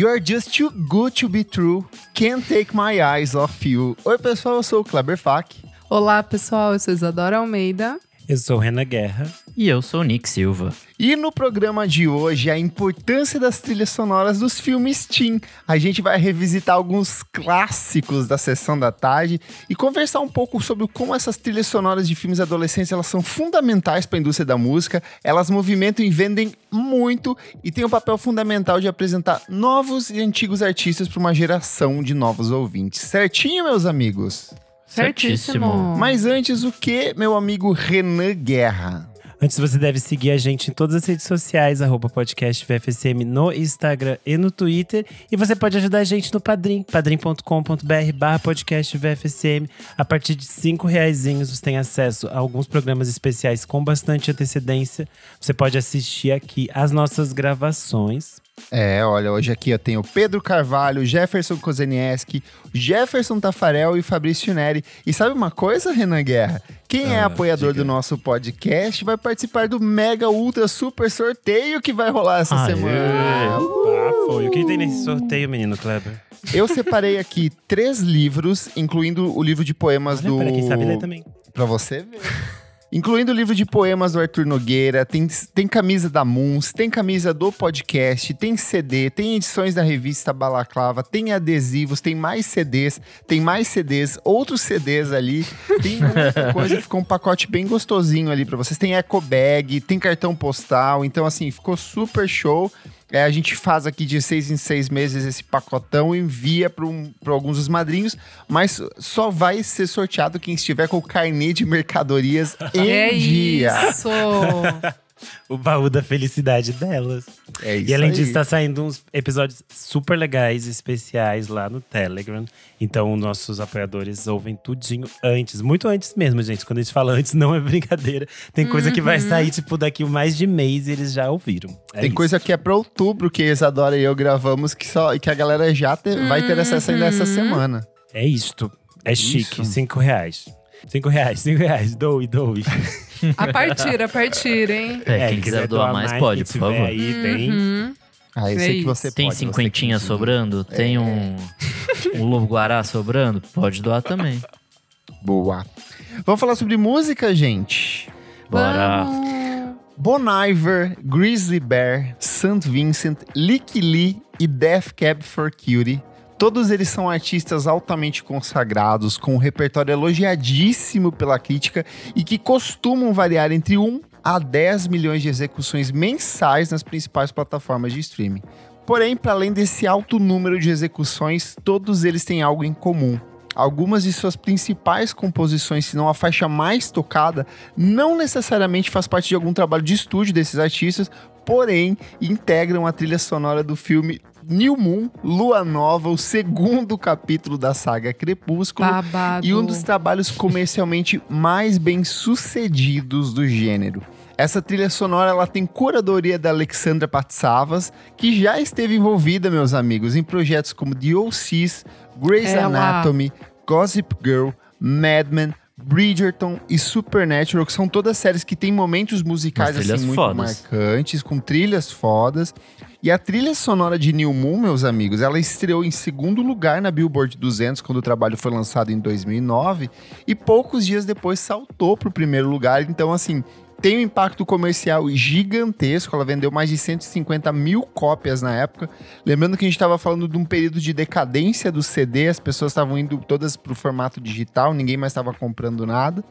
You're just too good to be true. Can't take my eyes off you. Oi, pessoal, eu sou o Kleber Fak. Olá, pessoal, eu sou Isadora Almeida. Eu sou Renan Guerra. E eu sou o Nick Silva. E no programa de hoje, a importância das trilhas sonoras dos filmes Teen. A gente vai revisitar alguns clássicos da sessão da tarde e conversar um pouco sobre como essas trilhas sonoras de filmes adolescentes elas são fundamentais para a indústria da música. Elas movimentam e vendem muito e têm um papel fundamental de apresentar novos e antigos artistas para uma geração de novos ouvintes. Certinho, meus amigos? Certíssimo. Mas antes, o que, meu amigo Renan Guerra? Antes, você deve seguir a gente em todas as redes sociais, arroba podcast VFSM no Instagram e no Twitter. E você pode ajudar a gente no Padrim, padrim.com.br barra podcast VFSM. A partir de cinco reaisinhos você tem acesso a alguns programas especiais com bastante antecedência. Você pode assistir aqui as nossas gravações. É, olha, hoje aqui eu tenho Pedro Carvalho, Jefferson Kozenieski, Jefferson Tafarel e Fabrício Neri. E sabe uma coisa, Renan Guerra? Quem é Ah, apoiador diga. do nosso podcast vai participar do mega ultra super sorteio que vai rolar essa Aê. semana. Ah, foi. O que tem nesse sorteio, menino Kleber? Eu separei aqui três livros, incluindo o livro de poemas Olha, do. para quem sabe ler também. Pra você ver. Incluindo o livro de poemas do Arthur Nogueira, tem, tem camisa da Moons, tem camisa do podcast, tem CD, tem edições da revista Balaclava, tem adesivos, tem mais CDs, tem mais CDs, outros CDs ali, tem muita coisa, ficou um pacote bem gostosinho ali pra vocês. Tem eco bag, tem cartão postal, então assim, ficou super show. É, a gente faz aqui de seis em seis meses esse pacotão, envia para um, alguns dos madrinhos, mas só vai ser sorteado quem estiver com o carnê de mercadorias em é dia. isso! O baú da felicidade delas. É isso E além aí. disso, tá saindo uns episódios super legais, especiais lá no Telegram. Então, nossos apoiadores ouvem tudinho antes. Muito antes mesmo, gente. Quando a gente fala antes, não é brincadeira. Tem coisa que vai sair, tipo, daqui mais de mês e eles já ouviram. É Tem isso. coisa que é pra outubro que a Isadora e eu gravamos que, só, que a galera já te- vai ter acesso ainda essa semana. É isto. É chique. Isso. Cinco reais. Cinco reais, cinco reais. Doe, doe. A partir, a partir, hein? É, quem quiser doar mais, pode, por favor. Aí, tem. Uhum. Ah, eu É sei que você Tem pode. você cinquentinha que- sobrando? Tem um, um lobo guará sobrando? Pode doar também. Boa. Vamos falar sobre música, gente? Bora. Bon Iver, Grizzly Bear, St. Vincent, Lick Lee e Death Cab for Cutie. Todos eles são artistas altamente consagrados, com um repertório elogiadíssimo pela crítica e que costumam variar entre 1 a 10 milhões de execuções mensais nas principais plataformas de streaming. Porém, para além desse alto número de execuções, todos eles têm algo em comum. Algumas de suas principais composições, se não a faixa mais tocada, não necessariamente faz parte de algum trabalho de estúdio desses artistas, porém integram a trilha sonora do filme New Moon, Lua Nova, o segundo capítulo da saga Crepúsculo, Babado. e um dos trabalhos comercialmente mais bem sucedidos do gênero. Essa trilha sonora ela tem curadoria da Alexandra Patsavas, que já esteve envolvida, meus amigos, em projetos como The OCs, Grey's Ela. Anatomy, Gossip Girl, Mad Men, Bridgerton e Supernatural, que são todas séries que têm momentos musicais assim muito fodas. marcantes, com trilhas fodas. E a trilha sonora de New Moon, meus amigos, ela estreou em segundo lugar na Billboard 200 quando o trabalho foi lançado em 2009 e poucos dias depois saltou para o primeiro lugar. Então, assim, tem um impacto comercial gigantesco. Ela vendeu mais de 150 mil cópias na época. Lembrando que a gente estava falando de um período de decadência do CD, as pessoas estavam indo todas para o formato digital, ninguém mais estava comprando nada.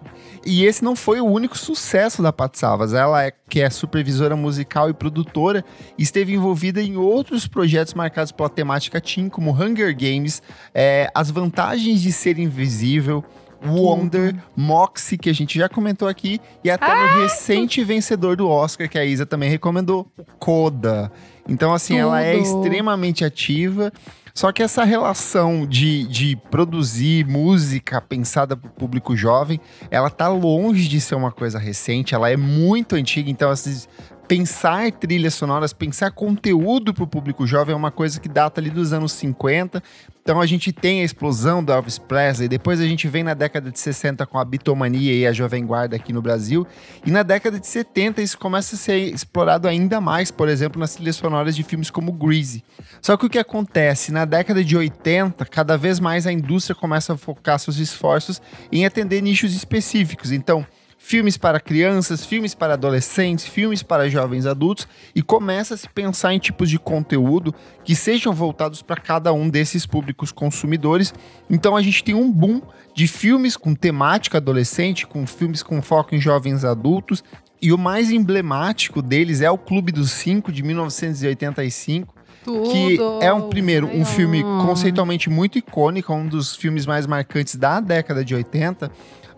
E esse não foi o único sucesso da Pat Savas. Ela, é, que é supervisora musical e produtora, esteve envolvida em outros projetos marcados pela temática teen, como Hunger Games, é, As Vantagens de Ser Invisível, Wonder, Moxie, que a gente já comentou aqui, e até no recente vencedor do Oscar, que a Isa também recomendou, Coda. Então, assim, ela é Tudo. extremamente ativa. Só que essa relação de, de produzir música pensada para o público jovem, ela tá longe de ser uma coisa recente, ela é muito antiga, então esses pensar trilhas sonoras, pensar conteúdo para o público jovem é uma coisa que data ali dos anos 50. Então a gente tem a explosão do Elvis Presley, depois a gente vem na década de 60 com a bitomania e a Jovem Guarda aqui no Brasil, e na década de 70 isso começa a ser explorado ainda mais, por exemplo, nas trilhas sonoras de filmes como Greasy. Só que o que acontece? Na década de 80, cada vez mais a indústria começa a focar seus esforços em atender nichos específicos. Então, filmes para crianças, filmes para adolescentes, filmes para jovens adultos e começa a se pensar em tipos de conteúdo que sejam voltados para cada um desses públicos consumidores. Então a gente tem um boom de filmes com temática adolescente, com filmes com foco em jovens adultos. E o mais emblemático deles é o Clube dos Cinco, de 1985, Tudo. que é um primeiro um filme conceitualmente muito icônico, um dos filmes mais marcantes da década de 80,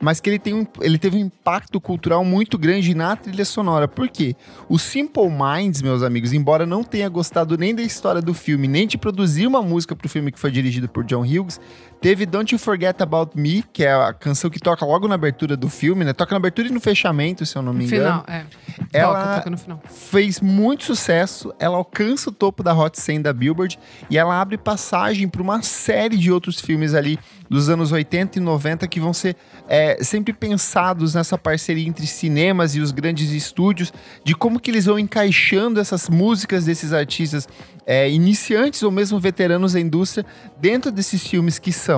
mas que ele, tem um, ele teve um impacto cultural muito grande na trilha sonora. Por quê? O Simple Minds, meus amigos, embora não tenha gostado nem da história do filme, nem de produzir uma música para o filme que foi dirigido por John Hughes, teve Don't You Forget About Me, que é a canção que toca logo na abertura do filme, né? Toca na abertura e no fechamento, se eu não me No engano final, é. Ela- Toca, toca no final. fez muito sucesso, ela alcança o topo da Hot 100 da Billboard e ela abre passagem para uma série de outros filmes ali dos anos 80 e 90 que vão ser é, sempre pensados nessa parceria entre cinemas e os grandes estúdios, de como que eles vão encaixando essas músicas desses artistas é, iniciantes ou mesmo veteranos da indústria dentro desses filmes que são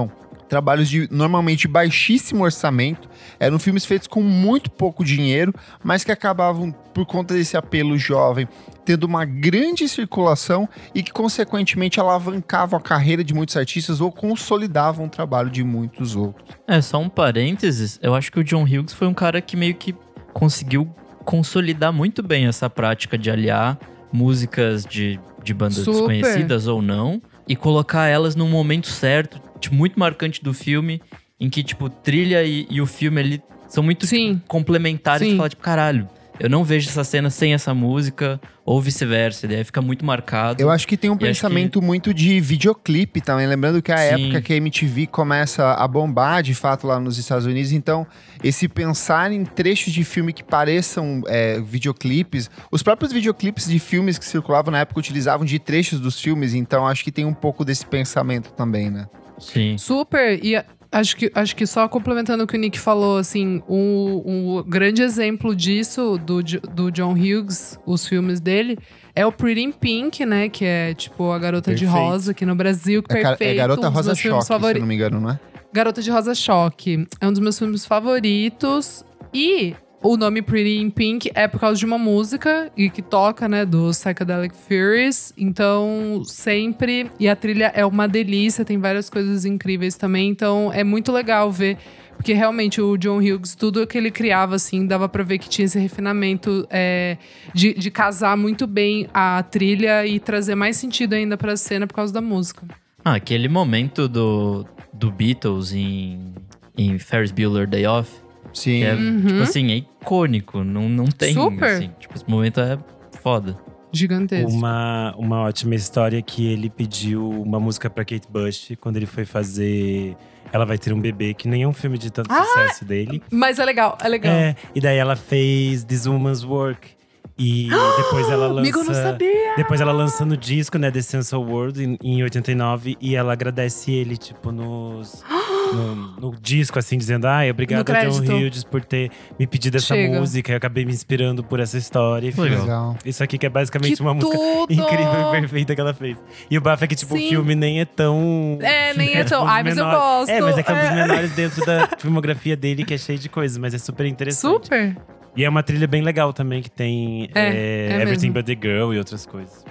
trabalhos de normalmente baixíssimo orçamento, eram filmes feitos com muito pouco dinheiro, mas que acabavam, por conta desse apelo jovem, tendo uma grande circulação e que, consequentemente, alavancavam a carreira de muitos artistas ou consolidavam o trabalho de muitos outros. É, só um parênteses. Eu acho que o John Hughes foi um cara que meio que conseguiu consolidar muito bem essa prática de aliar músicas de, de bandas Super. desconhecidas ou não e colocar elas num momento certo, tipo, muito marcante do filme, em que, tipo, trilha e, e o filme ali são muito Sim. tipo, complementares. Sim. E fala, tipo, caralho, eu não vejo essa cena sem essa música, ou vice-versa. Daí fica muito marcado. Eu acho que tem um E pensamento muito de videoclipe também. Lembrando que é a Sim. época que a MTV começa a bombar, de fato, lá nos Estados Unidos. Então, esse pensar em trechos de filme que pareçam é, videoclipes. Os próprios videoclipes de filmes que circulavam na época utilizavam de trechos dos filmes. Então, acho que tem um pouco desse pensamento também, né? Sim. Super. E acho que, acho que só complementando o que o Nick falou, assim, um, um grande exemplo disso, do, do John Hughes, os filmes dele, é o Pretty in Pink, né? Que é tipo a Garota de Perfeito. Rosa aqui no Brasil. É, ca- perfeito. é Garota um dos Rosa meus filmes Choque, se eu favori- não me engano, não é? Garota de Rosa Choque. É um dos meus filmes favoritos. E o nome Pretty in Pink é por causa de uma música e que toca, né, do Psychedelic Furies. Então, sempre. E a trilha é uma delícia, tem várias coisas incríveis também. Então, é muito legal ver. Porque realmente o John Hughes, tudo que ele criava, assim, dava pra ver que tinha esse refinamento é, de, de casar muito bem a trilha e trazer mais sentido ainda pra cena por causa da música. Ah, aquele momento do, do Beatles em, em Ferris Bueller Day Off, Sim. que é, Uhum. tipo assim, é icônico. Não, não tem, Super. assim. Tipo, esse momento é foda. Gigantesco. Uma, uma ótima história que ele pediu uma música pra Kate Bush quando ele foi fazer Ela Vai Ter um Bebê, que nem é um filme de tanto Ah! sucesso dele. Mas é legal, é legal. É, e daí ela fez This Woman's Work. E depois ela lança. Amigo, eu não sabia! Depois ela lança no disco, né, The Sense of World, em, em 89, e ela agradece ele, tipo, nos. No, no disco, assim, dizendo: Ai, obrigado, John. Hughes, por ter me pedido essa Chega. música. Eu acabei me inspirando por essa história. Enfim, Legal. Legal. Isso aqui que é basicamente Que uma música tudo! incrível e perfeita que ela fez. E o bafo é que, tipo, Sim. o filme nem é tão. É, nem é tipo, tão. Ai, mas eu menores. gosto. É, mas é que é um dos É. menores dentro da filmografia dele, que é cheio de coisas, mas é super interessante. Super. E é uma trilha bem legal também, que tem É, é, é Everything mesmo. But The Girl e outras coisas.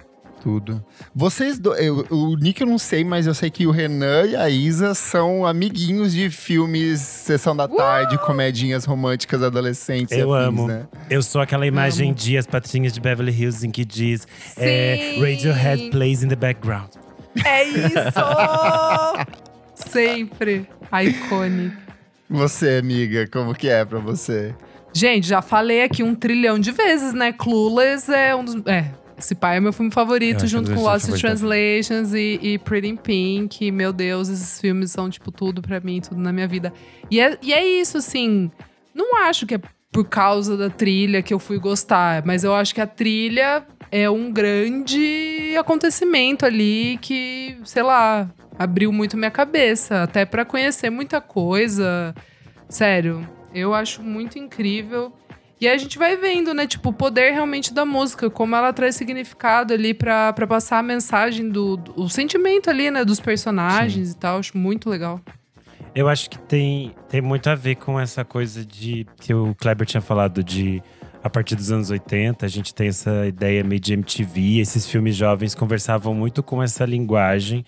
Tudo. Vocês, do, eu- o Nick eu não sei, mas eu sei que o Renan e a Isa são amiguinhos de filmes Sessão da Tarde, comedinhas românticas adolescentes. Eu afins, amo. Né? Eu sou aquela imagem Amo. de As Patinhas de Beverly Hills em que diz é. Radiohead plays in the background. É isso! Sempre. Iconic. Você, amiga, como que é pra você? Gente, já falei aqui um trilhão de vezes, né? Clueless é um dos. É. Esse pai é meu filme favorito, junto é com o meu Lost in Translations e, e Pretty in Pink. Meu Deus, esses filmes são, tipo, tudo pra mim, tudo na minha vida. E é, e é isso, assim. Não acho que é por causa da trilha que eu fui gostar. Mas eu acho que a trilha é um grande acontecimento ali que, sei lá, abriu muito minha cabeça. Até para conhecer muita coisa. Sério, eu acho muito incrível. E aí a gente vai vendo, né, tipo, o poder realmente da música, como ela traz significado ali para passar a mensagem do, do o sentimento ali, né, dos personagens Sim. e tal. Acho muito legal. Eu acho que tem, tem muito a ver com essa coisa de que o Kleber tinha falado de a partir dos anos 80, a gente tem essa ideia meio de MTV, esses filmes jovens conversavam muito com essa linguagem.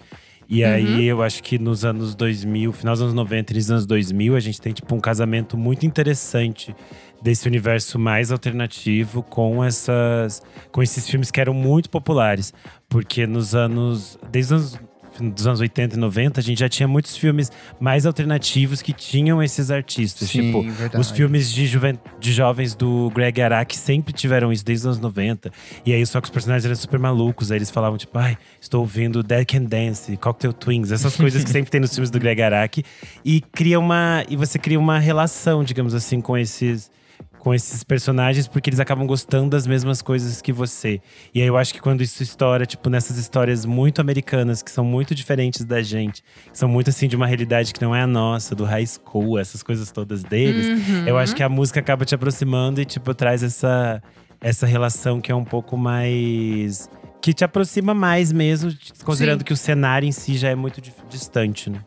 E uhum. aí eu acho que nos anos 2000, final dos anos 90 e nos anos 2000, a gente tem tipo um casamento muito interessante desse universo mais alternativo com essas com esses filmes que eram muito populares, porque nos anos desde os anos dos anos 80 e 90, a gente já tinha muitos filmes mais alternativos que tinham esses artistas. Sim, tipo, verdade. os filmes de, de jovens do Greg Araki sempre tiveram isso desde os anos 90. E aí, só que os personagens eram super malucos. Aí eles falavam, tipo, ai, estou ouvindo Dead Can Dance, Cocktail Twins, essas coisas que sempre tem nos filmes do Greg Araki. E cria uma. E você cria uma relação, digamos assim, com esses com esses personagens porque eles acabam gostando das mesmas coisas que você. E aí eu acho que quando isso estoura, tipo, nessas histórias muito americanas, que são muito diferentes da gente, que são muito assim de uma realidade que não é a nossa, do high school, essas coisas todas deles, uhum. eu acho que a música acaba te aproximando e, tipo, traz essa, essa relação que é um pouco mais. que te aproxima mais mesmo, considerando Sim. que o cenário em si já é muito distante, né?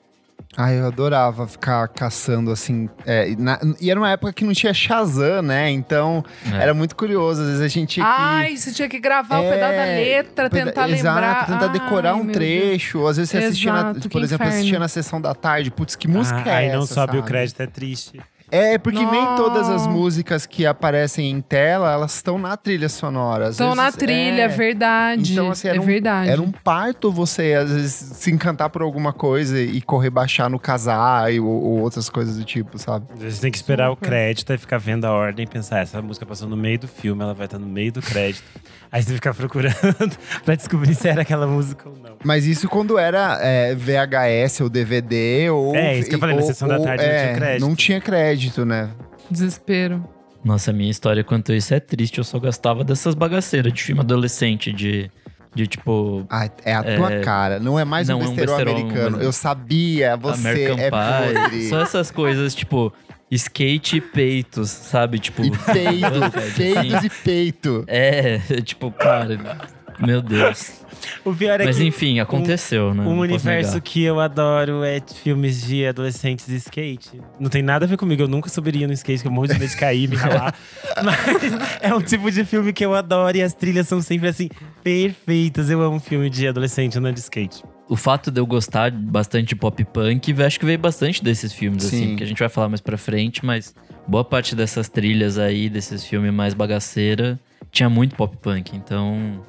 Ah, eu adorava ficar caçando assim. É, na, e era uma época que não tinha Shazam, né? Então é. era muito curioso. Às vezes a gente tinha que. Ai, você tinha que gravar é, o pedaço da letra, tentar exato, lembrar. tentar decorar Ai, um trecho. Deus. Às vezes você assistia, na, por exemplo, inferno. assistia na sessão da tarde. Putz, que música ah, é aí essa? Aí não sobe sabe? o crédito, é triste. É, porque não. nem todas as músicas que aparecem em tela, elas estão na trilha sonora. Estão na trilha, é verdade. Então, assim, era é um, verdade. Era um parto você, às vezes, se encantar por alguma coisa e correr baixar no casar ou, ou outras coisas do tipo, sabe? Você tem que esperar Super. o crédito e ficar vendo a ordem e pensar, essa música passou no meio do filme, ela vai estar no meio do crédito. Aí você fica procurando pra descobrir se era aquela música ou não. Mas isso quando era é, VHS ou DVD ou. É, isso que eu falei, ou, na sessão da tarde é, não tinha crédito. Não tinha crédito, né? Desespero. Nossa, a minha história quanto a isso é triste. Eu só gostava dessas bagaceiras de filme adolescente, de. De tipo. Ah, é a tua é... cara. Não é mais não, um besterol, é um besterol americano. Eu sabia, você American é Pie. podre. Só essas coisas, tipo. Skate e peitos, sabe? Tipo. E peido, peidos assim. e peito. É, tipo, cara. Meu Deus. O pior é Mas que enfim, aconteceu, um, né? Um universo que eu adoro é filmes de adolescentes de skate. Não tem nada a ver comigo, eu nunca subiria no skate, que eu morro de medo de cair, me ralar. Mas é um tipo de filme que eu adoro e as trilhas são sempre assim, perfeitas. Eu amo filme de adolescente andando de skate o fato de eu gostar bastante de pop punk, acho que veio bastante desses filmes, assim, Sim. assim, que a gente vai falar mais pra frente, mas boa parte dessas trilhas aí, desses filmes mais bagaceira, tinha muito pop punk, então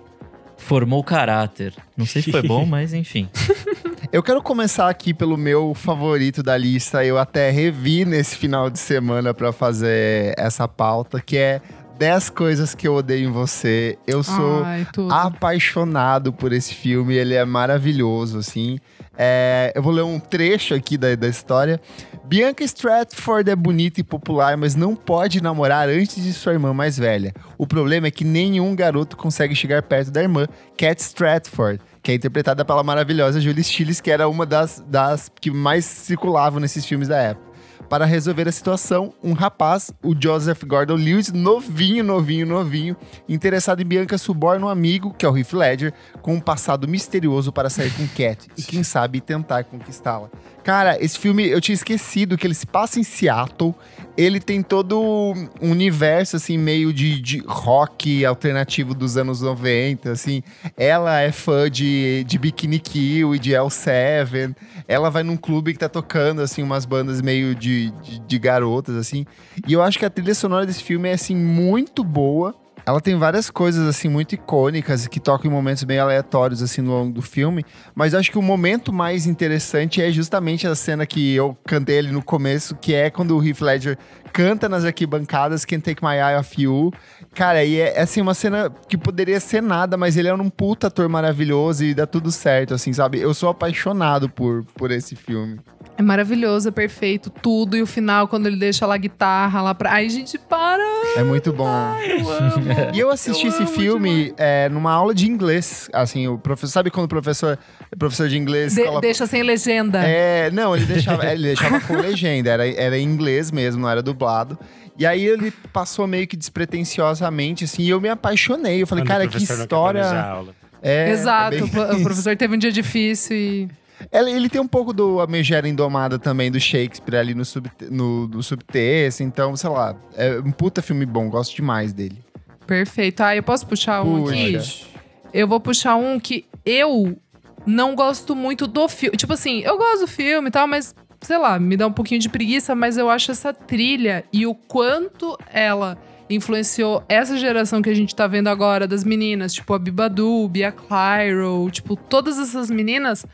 formou caráter. Não sei se foi bom, mas enfim. Eu quero começar aqui pelo meu favorito da lista. Eu até revi nesse final de semana para fazer essa pauta, que é 10 coisas que eu odeio em você. Eu sou Ai, apaixonado por esse filme, ele é maravilhoso, assim. É, eu vou ler um trecho aqui da, da história. Bianca Stratford é bonita e popular, mas não pode namorar antes de sua irmã mais velha. O problema é que nenhum garoto consegue chegar perto da irmã, Cat Stratford, que é interpretada pela maravilhosa Julie Stiles, que era uma das, das que mais circulavam nesses filmes da época. Para resolver a situação, um rapaz, o Joseph Gordon-Lewis, novinho, novinho, novinho, interessado em Bianca suborna um amigo, que é o Heath Ledger, com um passado misterioso para sair com Cat e quem sabe tentar conquistá-la. Cara, esse filme eu tinha esquecido que ele se passa em Seattle. Ele tem todo um universo, assim, meio de, de rock alternativo dos anos 90, assim. Ela é fã de, de Bikini Kill e de L7. Ela vai num clube que tá tocando, assim, umas bandas meio de, de, de garotas, assim. E eu acho que a trilha sonora desse filme é, assim, muito boa Ela tem várias coisas, assim, muito icônicas que tocam em momentos bem aleatórios, assim, no longo do filme. Mas acho que o momento mais interessante é justamente a cena que eu cantei ali no começo, que é quando o Heath Ledger canta nas arquibancadas Can't Take My Eye Off You. Cara, e é, assim, uma cena que poderia ser nada, mas ele é um puta ator maravilhoso e dá tudo certo, assim, sabe? Eu sou apaixonado por, por esse filme. É maravilhoso, é perfeito, tudo. E o final, quando ele deixa lá a guitarra lá pra. Ai, gente, para! É muito bom. Ai, eu amo. E eu assisti Eu esse filme é, numa aula de inglês. Assim, o professor. Sabe quando o professor, professor de inglês. De- coloca- deixa sem legenda. É, não, ele deixava, ele deixava com legenda, era, era em inglês mesmo, não era dublado. E aí ele passou meio que despretensiosamente, assim, e eu me apaixonei. Eu falei, Quando cara, que história. aula. É, Exato, é bem o professor teve um dia difícil e. Ele, ele tem um pouco do A Megera Indomada também, do Shakespeare ali no, sub, no, no subtexto, então, sei lá, é um puta filme bom, gosto demais dele. Perfeito. Ah, eu posso puxar um Puxa. aqui? Eu vou puxar um que eu não gosto muito do filme. Tipo assim, eu gosto do filme e tal, mas sei lá, me dá um pouquinho de preguiça, mas eu acho essa trilha e o quanto ela influenciou essa geração que a gente tá vendo agora das meninas, tipo a Bibadu, Bia Clyro, tipo todas essas meninas,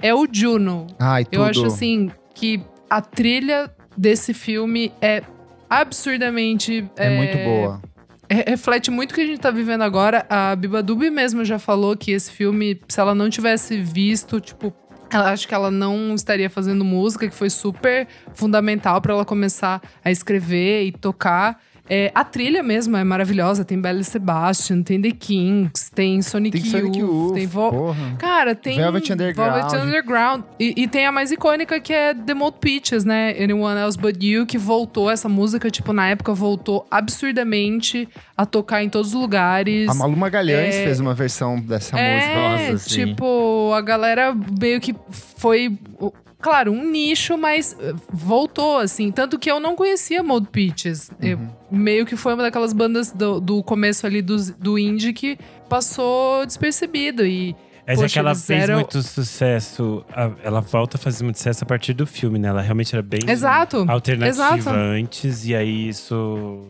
é o Juno. Ai, tudo. Eu acho assim que a trilha desse filme é absurdamente É, muito boa. re- reflete muito o que a gente tá vivendo agora. A Biba Dubi mesmo já falou que esse filme, se ela não tivesse visto, tipo, ela acho que ela não estaria fazendo música, que foi super fundamental para ela começar a escrever e tocar. É, a trilha mesmo é maravilhosa. Tem Belle Sebastian, tem The Kings, tem Sonic, Tem Sonic Youth, Youth, tem Vo porra. Cara, tem Velvet Underground. Velvet Underground. E, e tem a mais icônica que é The Mold Peaches, né? Anyone Else But You, que voltou, essa música, tipo, na época voltou absurdamente a tocar em todos os lugares. A Malu Magalhães É- fez uma versão dessa música. É, Nossa, sim. tipo, a galera meio que foi. Claro, um nicho, mas eh, voltou, assim. Tanto que eu não conhecia Mold Peaches. Eu- Uhum. meio que foi uma daquelas bandas do, do começo ali do, do indie que passou despercebido. E É já Poxa, que ela fez eram- muito sucesso, ela volta a fazer muito sucesso a partir do filme, né? Ela realmente era bem Exato. alternativa Exato. antes, e aí isso,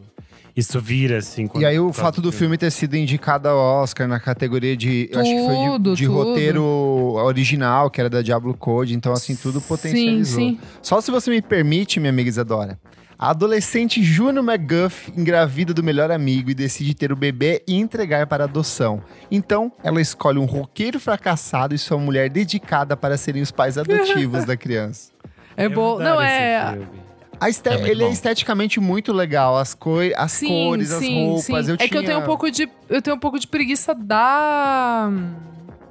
isso vira, assim. quando- E aí o fato do filme ter sido indicado ao Oscar na categoria de, eu acho que foi de, Tudo, de tudo. roteiro original, que era da Diablo Code, então assim tudo potencializou. Sim, sim. Só se você me permite, minha amiga Isadora. A adolescente Juno McGuff engravida do melhor amigo e decide ter o bebê e entregar para adoção. Então, ela escolhe um roqueiro fracassado e sua mulher dedicada para serem os pais adotivos da criança. É Eu bom. Não, é. filme. A este- É muito ele é bom. esteticamente muito legal. As, coi as Sim, cores, as sim, roupas. sim. Eu é que eu tinha- tenho um pouco de. Eu tenho um pouco de preguiça da.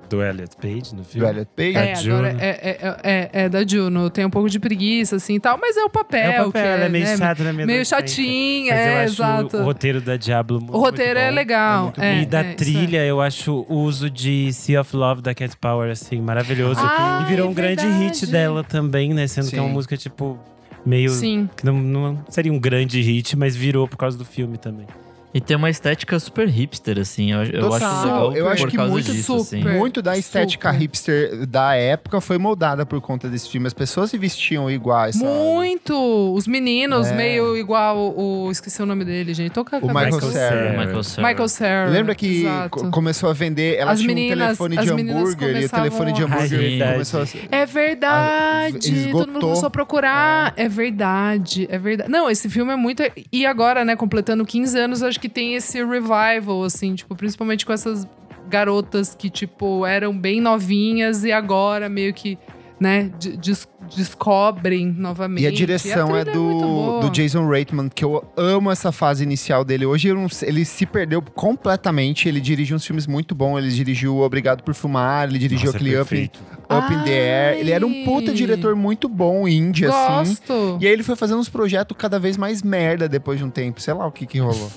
Do Elliot Page no Do filme. Elliot Page. Da É, agora Juno. é, é, é, é da Juno. Eu tenho um pouco de preguiça, assim e tal, mas é o papel. É o papel, que ela é meio né, chata, né? meio adolescente. chatinha, Mas eu é, acho exato. o roteiro da Diablo muito, O roteiro muito é legal. é, e da é, trilha, eu acho o uso de Sea of Love da Cat Power, assim, maravilhoso. Ah, e virou é um grande hit dela também, né? Sendo que é uma música, tipo, é. Meio. Sim. Que não, não seria um grande hit, mas virou por causa do filme também. E tem uma estética super hipster, assim. Eu, eu acho legal Eu acho que muito disso, assim. super. Muito da estética Super. hipster da época foi moldada por conta desse filme. As pessoas se vestiam iguais, sabe? Muito! Os meninos, É. meio igual o. Esqueci o nome dele, gente. Tô com a O. Michael Cera. Michael Cera. Michael Cera. Lembra que começou a vender, ela As tinha meninas- um telefone de hambúrguer e o telefone de a- hambúrguer verdade. começou a... É verdade! Ah, esgotou. Todo mundo começou a procurar. É. verdade, é verdade. Não, esse filme é muito. E agora, né, completando 15 anos, acho que tem esse revival, assim, tipo, principalmente com essas garotas que, tipo, eram bem novinhas e agora meio que, né, de- des- descobrem novamente. E a direção é trilha muito do, boa. do Jason Reitman, que eu amo essa fase inicial dele. Hoje eu não ele se perdeu completamente. Ele dirige uns filmes muito bons. Ele dirigiu Obrigado por Fumar, ele dirigiu Nossa, é aquele Up, perfeito. Up in the Air. Ele era um puta diretor muito bom, indie, assim. Gosto. E aí ele foi fazendo uns projetos cada vez mais merda depois de um tempo. Sei lá o que que rolou.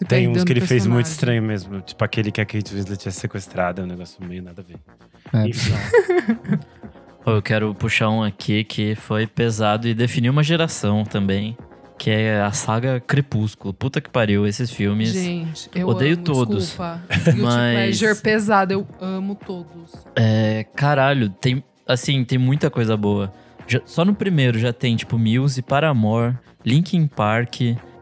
Se Tem uns que ele fez muito estranho mesmo. Tipo aquele que a Kate Winslet é sequestrada, é um negócio meio nada a ver. É. Enfim. Pô, Eu quero puxar um aqui que foi pesado e definiu uma geração também. Que é a saga Crepúsculo. Puta que pariu, esses filmes. Gente, eu Odeio amo, todos. Desculpa. Mas- pleasure pesado, eu amo todos. É, caralho, tem. Assim, tem muita coisa boa. Já- só no primeiro já tem, tipo, Muse, Paramore, Linkin Park,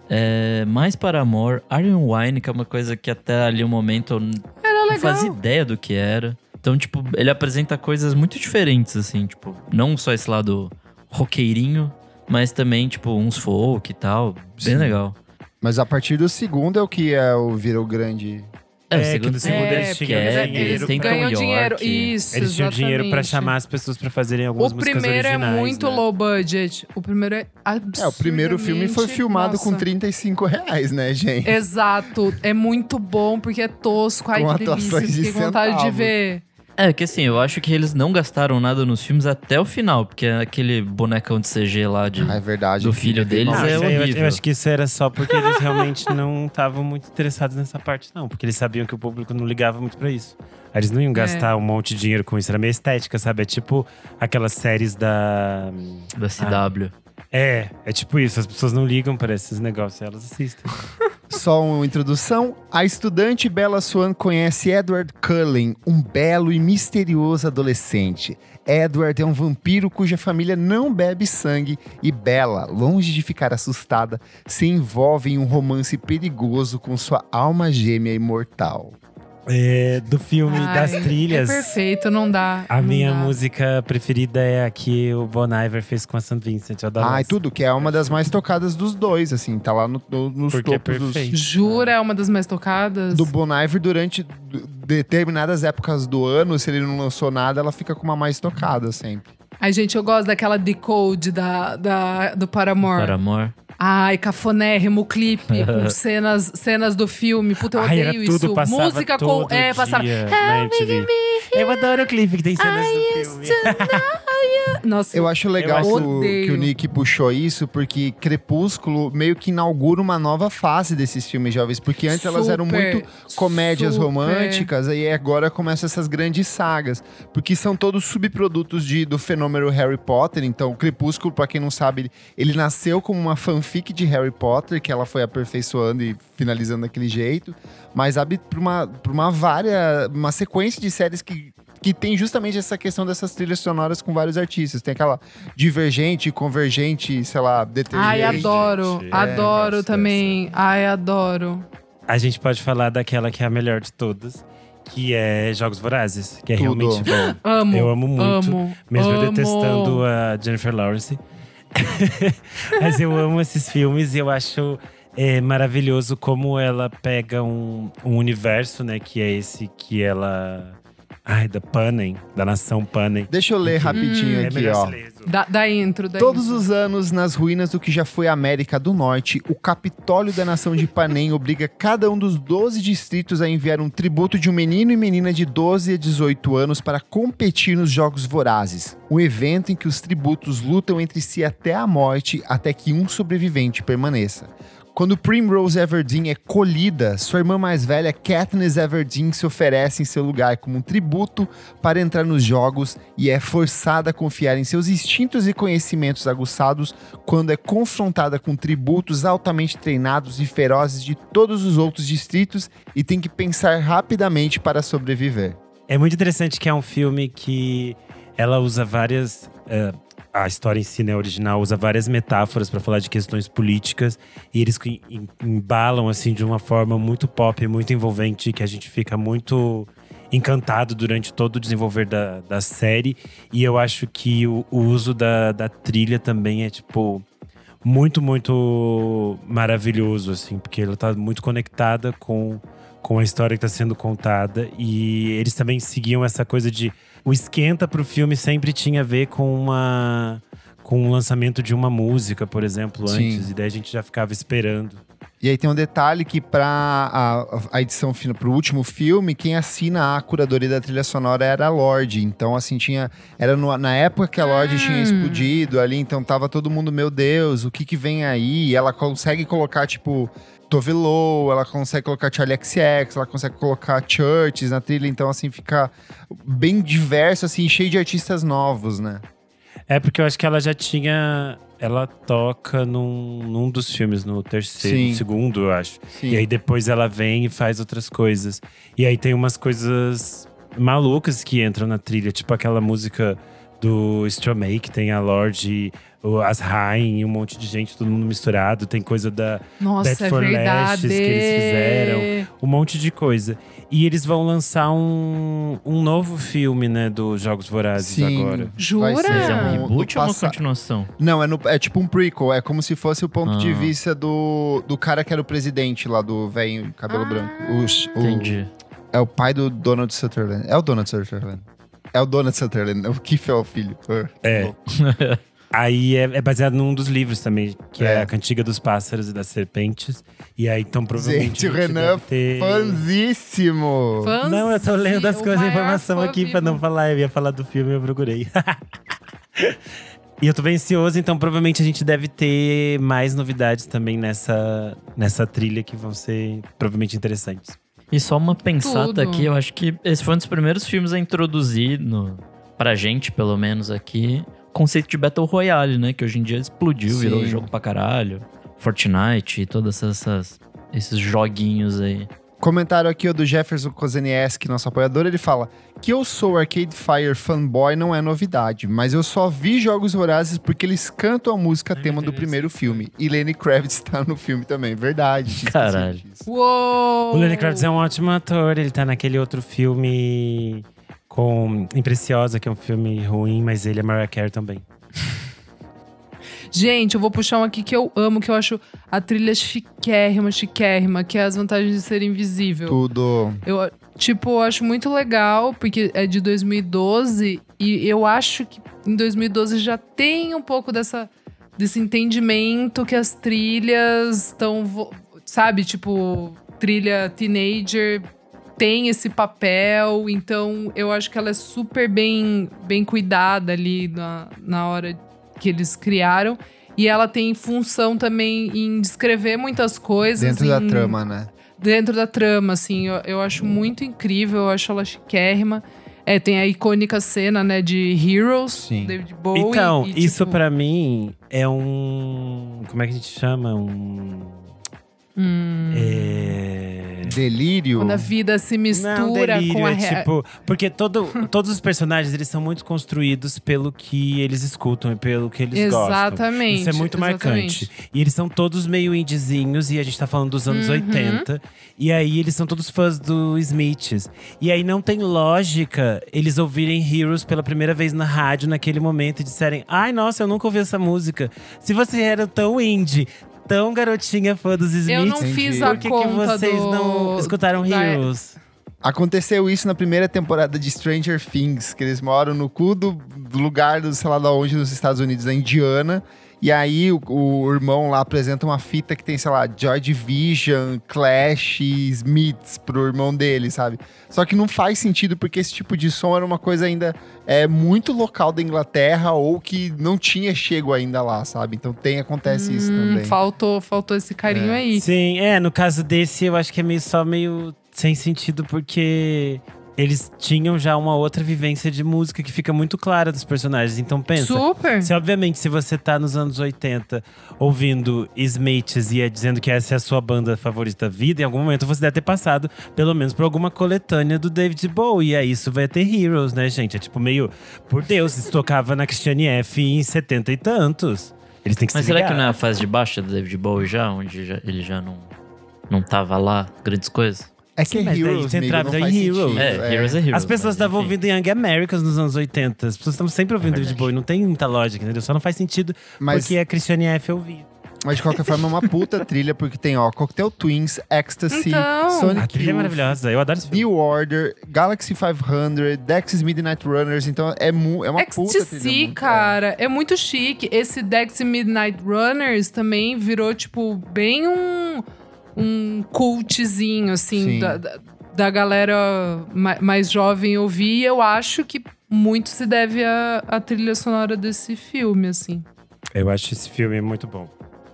É, mais para amor, Iron Wine, que é uma coisa que até ali o momento eu não fazia ideia do que era. Então, tipo, ele apresenta coisas muito diferentes, assim, tipo, não só esse lado roqueirinho, mas também, tipo, uns folk e tal. Bem Sim. legal. Mas a partir do segundo é o que é o virou grande. É, o que segundo do segundo É, eles porque tinham é, dinheiro eles tem pra- ganham dinheiro. Isso, Eles tinham dinheiro pra exatamente. chamar as pessoas pra fazerem algumas O músicas primeiro é originais, muito né? low budget. O primeiro é absurdamente... É, o primeiro filme foi filmado com nossa. 35 reais, né, gente? Exato. É muito bom porque é tosco. Ai, Com que delícia. atuações de Fiquei com vontade de ver. É, que assim, eu acho que eles não gastaram nada nos filmes até o final, porque aquele bonecão de CG lá de. Ah, é verdade. do filho deles Ah, é eu, horrível. eu acho que isso era só porque eles realmente não estavam muito interessados nessa parte, não. Porque eles sabiam que o público não ligava muito pra isso. Aí Eles não iam gastar um monte de dinheiro com isso. Era meio estética, sabe? É tipo aquelas séries da. Da CW. É, é tipo isso. As pessoas não ligam pra esses negócios, elas assistem. Só uma introdução. A estudante Bella Swan conhece Edward Cullen, um belo e misterioso adolescente. Edward é um vampiro cuja família não bebe sangue e Bella, longe de ficar assustada, se envolve em um romance perigoso com sua alma gêmea imortal. É, do filme, Ai, das trilhas. É perfeito, não dá. A não minha dá. música preferida é a que o Bon Iver fez com a St. Vincent. Eu adoro Ah, e essa. tudo, que é uma das mais tocadas dos dois, assim, tá lá no, no- nos Porque é topos dos, perfeito. Jura, é uma das mais tocadas? do Bon Iver durante determinadas épocas do ano, se ele não lançou nada, ela fica com uma mais tocada sempre. Ai, gente, eu gosto daquela decode da, da, do Paramore. Para amor. Ai, cafonérrimo clipe com cenas, cenas do filme. Puta, eu Ai, odeio isso. Música com. É, passava. dia na MTV. Eu adoro o clipe que tem cenas do filme. Nossa, Eu acho legal acho- que o- que o Nick puxou isso, porque Crepúsculo meio que inaugura uma nova fase desses filmes jovens. Porque antes elas eram Super, muito comédias super. românticas, e agora começam essas grandes sagas. Porque são todos subprodutos de, do fenômeno Harry Potter. Então, o Crepúsculo, pra quem não sabe, ele, nasceu como uma fanfic de Harry Potter, que ela foi aperfeiçoando e finalizando daquele jeito. Mas abre pra uma, pra uma vária, uma sequência de séries que que tem justamente essa questão dessas trilhas sonoras com vários artistas. Tem aquela divergente, convergente, sei lá, detergente. Ai, adoro. gente. adoro também. Ai, adoro. A gente pode falar daquela que é a melhor de todas, que é Jogos Vorazes, que é Tudo. realmente bom. Amo. Eu amo muito, Amo. Mesmo eu amo. detestando a Jennifer Lawrence. Mas eu amo esses filmes e eu acho é, maravilhoso como ela pega um, um universo, né? Que é esse que ela. Ai, da Panem, da nação Panem. Deixa eu ler rapidinho É aqui, melhor ó. Da, da intro, da Todos intro. os anos, nas ruínas do que já foi a América do Norte, o Capitólio da Nação de Panem obriga cada um dos 12 distritos a enviar um tributo de um menino e menina de 12 a 18 anos para competir nos Jogos Vorazes, um evento em que os tributos lutam entre si até a morte, até que um sobrevivente permaneça. Quando Primrose Everdeen é colhida, sua irmã mais velha, Katniss Everdeen, se oferece em seu lugar como um tributo para entrar nos jogos e é forçada a confiar em seus instintos e conhecimentos aguçados quando é confrontada com tributos altamente treinados e ferozes de todos os outros distritos e tem que pensar rapidamente para sobreviver. É muito interessante que é um filme que ela usa várias. eh, a história em si, né, original, usa várias metáforas para falar de questões políticas e eles em- em- embalam assim de uma forma muito pop, muito envolvente, que a gente fica muito encantado durante todo o desenvolver da, da série. E eu acho que o, o uso da, da trilha também é tipo muito, muito maravilhoso, assim, porque ela tá muito conectada com, com a história que está sendo contada. E eles também seguiam essa coisa de. O esquenta pro filme sempre tinha a ver com uma. Com o lançamento de uma música, por exemplo, Sim. antes. E daí a gente já ficava esperando. E aí tem um detalhe que para a, a edição final, pro último filme, quem assina a curadoria da trilha sonora era a Lorde. Então, assim, tinha. Era no- na época que a Lorde Hum. tinha explodido ali, então tava todo mundo, meu Deus, o que que vem aí? E ela consegue colocar, tipo. Tove Lo, ela consegue colocar Charlie XX, ela consegue colocar Churches na trilha, então assim fica bem diverso, assim, cheio de artistas novos, né? É porque eu acho que ela já tinha. Ela toca num, num dos filmes, no terceiro, Sim. no segundo, eu acho. Sim. E aí depois ela vem e faz outras coisas. E aí tem umas coisas malucas que entram na trilha, tipo aquela música do Stromae, que tem a Lorde, o- as Rain, um monte de gente, todo mundo misturado. Tem coisa da Nossa, Death é for. Lashes que eles fizeram. um monte de coisa. E eles vão lançar um, um novo filme, né, dos Jogos Vorazes Sim. agora. Jura? Vai ser Mas é um reboot ou uma continuação? Não, é, no- é tipo um prequel. É como se fosse o ponto de Ah. vista do, do cara que era o presidente lá, do velho cabelo Ah. branco. O, o- Entendi. é o pai do Donald Sutherland. É o Donald Sutherland. É o Donald Sutherland. O Keith é o filho. É. Aí é, é baseado num dos livros também, que é. É. a Cantiga dos Pássaros e das Serpentes. E aí, então, provavelmente. Gente, o Renan deve ter... Fanzíssimo! Fãs- Não, eu tô lendo as o coisas, maior informação aqui pra vivo. não falar. Eu ia falar do filme, eu procurei. e eu tô bem ansioso, então provavelmente a gente deve ter mais novidades também nessa, nessa trilha que vão ser provavelmente interessantes. E só uma pensada Tudo. aqui, eu acho que esse foi um dos primeiros filmes a introduzir, no, pra gente, pelo menos aqui, o conceito de Battle Royale, né? Que hoje em dia explodiu, Sim. virou jogo pra caralho. Fortnite e todas essas, esses joguinhos aí. Comentário aqui ó, do Jefferson Kozenieski, nosso apoiador, ele fala que eu sou Arcade Fire fanboy não é novidade, mas eu só vi Jogos Vorazes porque eles cantam a música tema do primeiro filme. E Lenny Kravitz tá no filme também, verdade. Caralho. Uou! O Lenny Kravitz é um ótimo ator, ele tá naquele outro filme com Impreciosa, que é um filme ruim, mas ele é Mariah Carey também. Gente, eu vou puxar um aqui que eu amo, que eu acho a trilha chiquérrima, chiquérrima, que é as vantagens de ser invisível. Tudo. Eu, tipo, eu acho muito legal, porque é de 2012, e eu acho que em 2012 já tem um pouco dessa, desse entendimento que as trilhas estão, sabe, tipo, trilha teenager tem esse papel, então eu acho que ela é super bem, bem cuidada ali na, na hora que eles criaram. E ela tem função também em descrever muitas coisas. Dentro da em- trama, né? dentro da trama, assim. Eu, eu acho muito incrível, eu acho ela chiquérrima. É, tem a icônica cena, né, de Heroes, Sim. David Bowie. então, e, isso tipo, pra mim é um. Como é que a gente chama? Um. hum, É. Delírio. Quando a vida se Não, mistura delírio, com a... é tipo, porque todo, todos os personagens eles são muito construídos pelo que eles escutam e pelo que eles gostam. Exatamente. Isso é muito exatamente. marcante. E eles são todos meio indizinhos, e a gente tá falando dos anos Uhum. 80. E aí eles são todos fãs do Smiths. E aí não tem lógica eles ouvirem Heroes pela primeira vez na rádio naquele momento e disserem: Ai, nossa, eu nunca ouvi essa música. Se você era tão indie, tão garotinha fã dos Smiths, Eu não Entendi. fiz a por que, vocês do... não escutaram da- Heroes? Aconteceu isso na primeira temporada de Stranger Things, que eles moram no cu do, do lugar, do, sei lá de onde, nos Estados Unidos, na Indiana. E aí o, o irmão lá apresenta uma fita que tem, sei lá, Joy Division, Clash, Smiths pro irmão dele, sabe? Só que não faz sentido porque esse tipo de som era uma coisa ainda é, muito local da Inglaterra ou que não tinha chego ainda lá, sabe? Então tem, acontece isso Hum, também. faltou, faltou esse carinho É. aí. Sim, é, no caso desse eu acho que é meio só meio sem sentido porque eles tinham já uma outra vivência de música que fica muito clara dos personagens. Então pensa, Super. se obviamente se você tá nos anos 80 ouvindo Smiths e é dizendo que essa é a sua banda favorita da vida, em algum momento você deve ter passado pelo menos por alguma coletânea do David Bowie. E aí isso vai ter Heroes, né, gente? É tipo meio, por Deus, isso tocava na Christiane F em 70 e tantos. Eles têm que Mas se será ligar. que não é a fase de baixa do David Bowie já? Onde já- ele já não, não tava lá, grandes coisas? É que Sim, é daí Heroes, você amigo, entrava não em faz Heroes. sentido. É, Heroes é Heroes. As pessoas estavam enfim. ouvindo Young Americans nos anos 80. As pessoas estavam sempre ouvindo David verdade. Bowie. Não tem muita lógica, entendeu? Só não faz sentido Mas porque a Christiane F ouvia. Mas de qualquer forma é uma puta trilha, porque tem, ó, Cocktail Twins, Ecstasy, Então. Sonic A trilha é Youth, maravilhosa. Eu adoro esse filme. New Order, Galaxy 500, Dexys Midnight Runners, então é, mu é uma puta trilha. Ecstasy, muito- cara, é. muito chique. Esse Dex Midnight Runners também virou, tipo, bem um, um cultzinho, assim, Sim. da, da, da galera ma- mais jovem ouvir. E eu acho que muito se deve à, à trilha sonora desse filme, assim. Eu acho esse filme muito bom.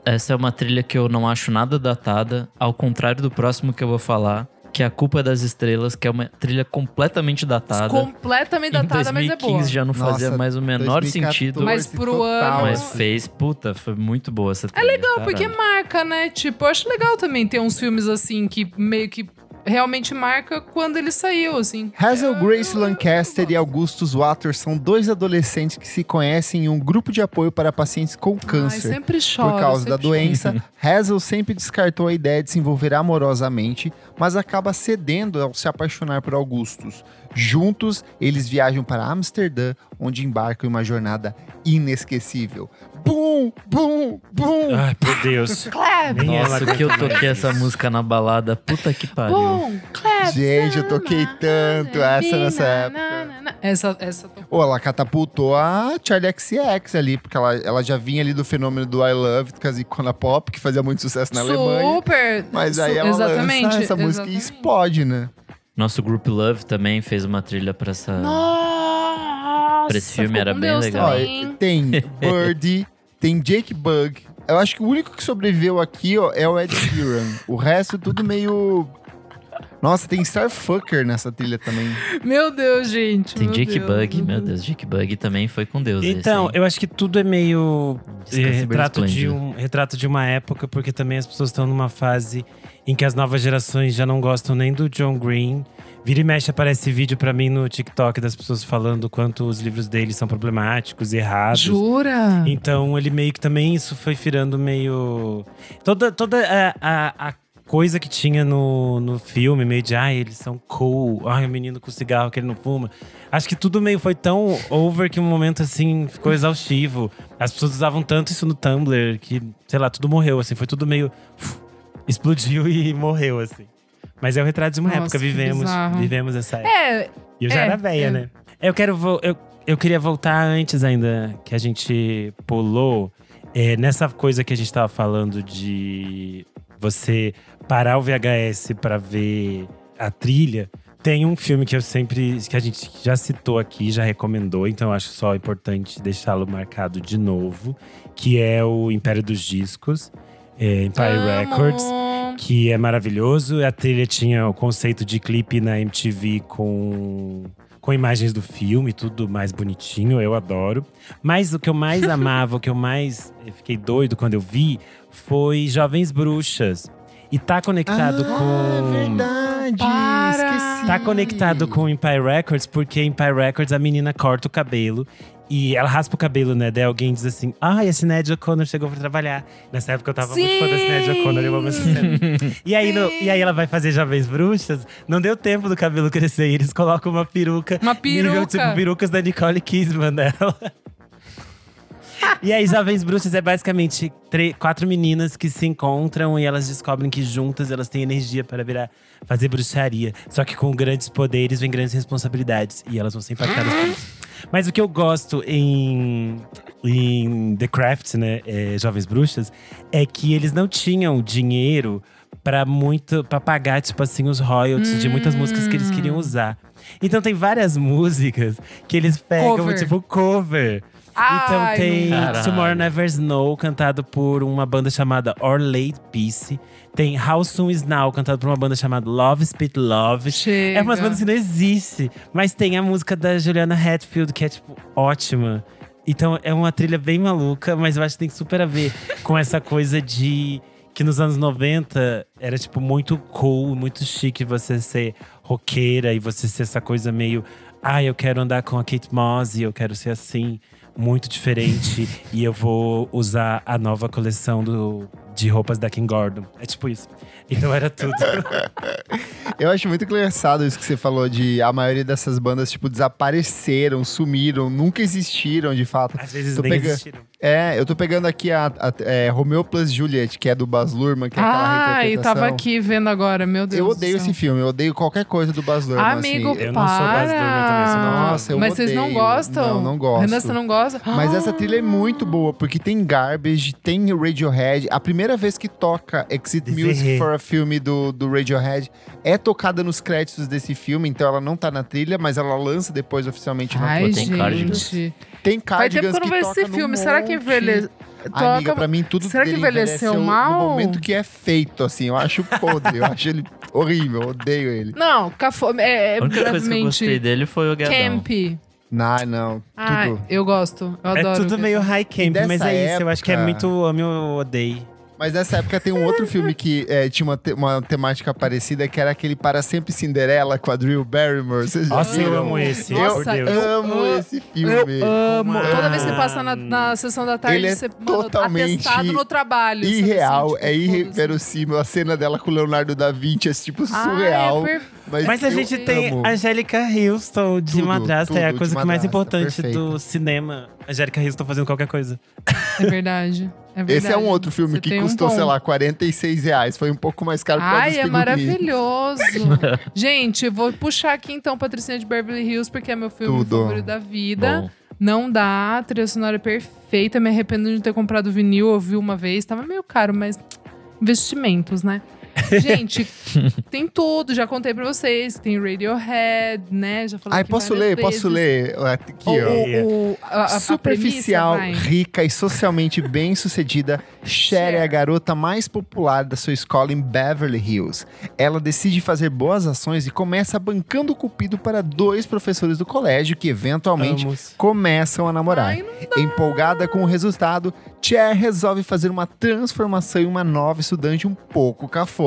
Essa é uma trilha que eu não acho nada datada, ao contrário do próximo que eu vou falar, que é A Culpa das Estrelas, que é uma trilha completamente datada. Completamente datada, mas é 2015 boa. já não fazia Nossa, mais o menor 2014, sentido. Mas pro total, ano- Mas fez, puta, foi muito boa essa trilha. É Porque marca, né? Tipo, eu acho legal também ter uns filmes assim que meio que realmente marca quando ele saiu, assim. Hazel Grace Lancaster e Augustus Waters são dois adolescentes que se conhecem em um grupo de apoio para pacientes com Ai, câncer. sempre chora. Por causa da doença, Hazel sempre descartou a ideia de se envolver amorosamente, mas acaba cedendo ao se apaixonar por Augustus. Juntos, eles viajam para Amsterdã, onde embarcam em uma jornada inesquecível. Bum, bum, bum! Ai, meu Deus. Clap! Nem Nossa, que eu toquei essa música na balada. Puta que pariu. Bum, clap! Gente, eu toquei tanto essa nessa época. Essa, essa Ou ela catapultou a Charlie XX ali, porque ela, ela já vinha ali do fenômeno do I Love, com as icona pop, que fazia muito sucesso na Alemanha. Super! Mas aí ela exatamente, lança essa música e exatamente. explode, né? Nosso Group Love também fez uma trilha pra essa. Nossa! Pra esse filme era bem Deus legal. Ó, tem Birdie, tem Jake Bug. Eu acho que o único que sobreviveu aqui ó, é o Ed Sheeran. o resto tudo meio... Nossa, tem Starfucker nessa trilha também. Meu Deus, gente. Tem Jake Deus, Bug, meu Deus, Jake Bug também foi com Deus. Então, eu acho que tudo é meio é, bem retrato, de um, retrato de uma época, porque também as pessoas estão numa fase em que as novas gerações já não gostam nem do John Green. Vira e mexe aparece vídeo pra mim no TikTok das pessoas falando o quanto os livros dele são problemáticos e errados. Jura? Então ele meio que também isso foi virando meio. Toda, toda a, a, a coisa que tinha no, no filme, meio de ai, eles são cool, ai, o menino com cigarro que ele não fuma. Acho que tudo meio foi tão over que um momento assim ficou exaustivo. As pessoas usavam tanto isso no Tumblr que, sei lá, tudo morreu, assim, foi tudo meio. uf, explodiu e morreu, assim. Mas é o retrato de uma Nossa, época, vivemos, bizarro. vivemos essa época. É, E eu já É, era velha, é. né? Eu quero eu, eu queria voltar antes ainda que a gente pulou é, nessa coisa que a gente tava falando de você parar o VHS pra ver a trilha. Tem um filme que eu sempre que a gente já citou aqui, já recomendou, então acho só importante deixá-lo marcado de novo, que é o Império dos Discos, é, Empire. Records que é maravilhoso. A trilha tinha o conceito de clipe na MTV com, com imagens do filme, tudo mais bonitinho, eu adoro. Mas o que eu mais amava, o que eu mais fiquei doido quando eu vi, foi Jovens Bruxas. E tá conectado ah, com. verdade. Para! Esqueci. Tá conectado com o Empire Records, porque Empire Records a menina corta o cabelo. E ela raspa o cabelo, né? Daí alguém diz assim: Ah, a Sinéad O'Connor chegou pra trabalhar. Nessa época eu tava muito fã da Sinéad Sim! O'Connor, eu amo essa cena. E aí, no- e aí ela vai fazer Jovens Bruxas. Não deu tempo do cabelo crescer. E eles colocam uma peruca. Uma Nível, peruca. tipo, perucas da Nicole Kidman dela. E aí, Jovens Bruxas é basicamente quatro meninas que se encontram e elas descobrem que juntas elas têm energia para virar fazer bruxaria. Só que com grandes poderes vem grandes responsabilidades. E elas vão ser impactadas por isso. Mas o que eu gosto em, em The Craft, né, é, Jovens Bruxas, é que eles não tinham dinheiro para muito para pagar tipo assim os royalties de muitas músicas que eles queriam usar. Então tem várias músicas que eles pegam Cover. tipo cover. Então Ai, tem não dá. Tomorrow Never Snow, cantado por uma banda chamada Our Late Peace. Tem How Soon Is Now, cantado por uma banda chamada Love Spit Love. Chega. É umas bandas que não existe. Mas tem a música da Juliana Hatfield, que é, tipo, ótima. Então é uma trilha bem maluca, mas eu acho que tem super a ver com essa coisa de. Que nos anos 90 era, tipo, muito cool, muito chique você ser roqueira e você ser essa coisa meio. Ah, eu quero andar com a Kate Moss e eu quero ser assim, muito diferente. e eu vou usar a nova coleção do, de roupas da Kim Gordon. É tipo isso. Então era tudo. Eu acho muito engraçado isso que você falou de a maioria dessas bandas, tipo, desapareceram, sumiram, nunca existiram, de fato. Às vezes Tô nem pega- existiram. É, eu tô pegando aqui a, a é, Romeo plus Juliet, que é do Baz Luhrmann, que é aquela Ai, reinterpretação. tava aqui vendo agora, meu Deus. Eu do odeio céu. esse filme, eu odeio qualquer coisa do Baz Luhrmann, Amigo, assim. eu não sou Baz Luhrmann também, sou para. Nossa, eu Mas vocês não odeio. gostam? Não, não gosto. Renan, você não gosta? Mas essa trilha é muito boa, porque tem Garbage, tem Radiohead. A primeira vez que toca Exit. Music for a filme do, do Radiohead é tocada nos créditos desse filme, então ela não tá na trilha, mas ela lança depois oficialmente na Ai, tem cardigans. Tem Faz tempo Cardigans que eu não vejo toca esse filme. Será que envelheceu? Ai, amiga, pra mim tudo Será que envelheceu envelheceu mal? no momento que é feito, assim. Eu acho podre, eu acho ele horrível, eu odeio ele. Não, cafo... é, é A única coisa que eu gostei dele foi o Gadão. camp. Não, não, tudo. eu gosto. Eu É adoro. tudo meio high camp, mas é isso. Eu acho que é época- muito ame ou odeio. Mas nessa época tem um outro filme que é, tinha uma, te- uma temática parecida, que era aquele Para Sempre Cinderela com a Drew Barrymore. Vocês já Nossa, eu amo esse, Eu por Deus. amo Eu esse filme. Amo. Mano. Toda vez que você passa na, na sessão da tarde, Ele é você mano, totalmente atestado no trabalho. sabe Irreal, assim, é tipo, foda-se. irreverossímil. A cena dela com o Leonardo da Vinci é tipo Ah, surreal. é per- mas, Mas a eu gente tem amo. a Angélica Houston de Tudo, madrasta. é a tudo coisa de que mais madrasta, importante perfeito. do cinema. Angélica Houston fazendo qualquer coisa. É verdade. É. Esse é um outro filme Você que tem um custou, sei lá, 46 reais. Foi um pouco mais caro causa Ai, é maravilhoso. Gente, eu vou puxar aqui então Patricinha de Beverly Hills, porque é meu filme Tudo. favorito da vida. Bom, Não dá, a trilha sonora é perfeita. Me arrependo de não ter comprado vinil, eu vi uma vez. Tava meio caro, mas investimentos, né? Gente, tem tudo. Já contei pra vocês. Tem Radiohead, né? Já falei Ai, posso ler? Posso vezes. ler? Aqui, O, ó. o, o, a, a- a Superficial, premissa, vai. rica e socialmente bem-sucedida, Cher é a garota mais popular da sua escola em Beverly Hills. Ela decide fazer boas ações e começa bancando o cupido para dois professores do colégio que eventualmente Amo. começam a namorar. Ai, Empolgada com o resultado, Cher resolve fazer uma transformação em uma nova estudante um pouco cafona.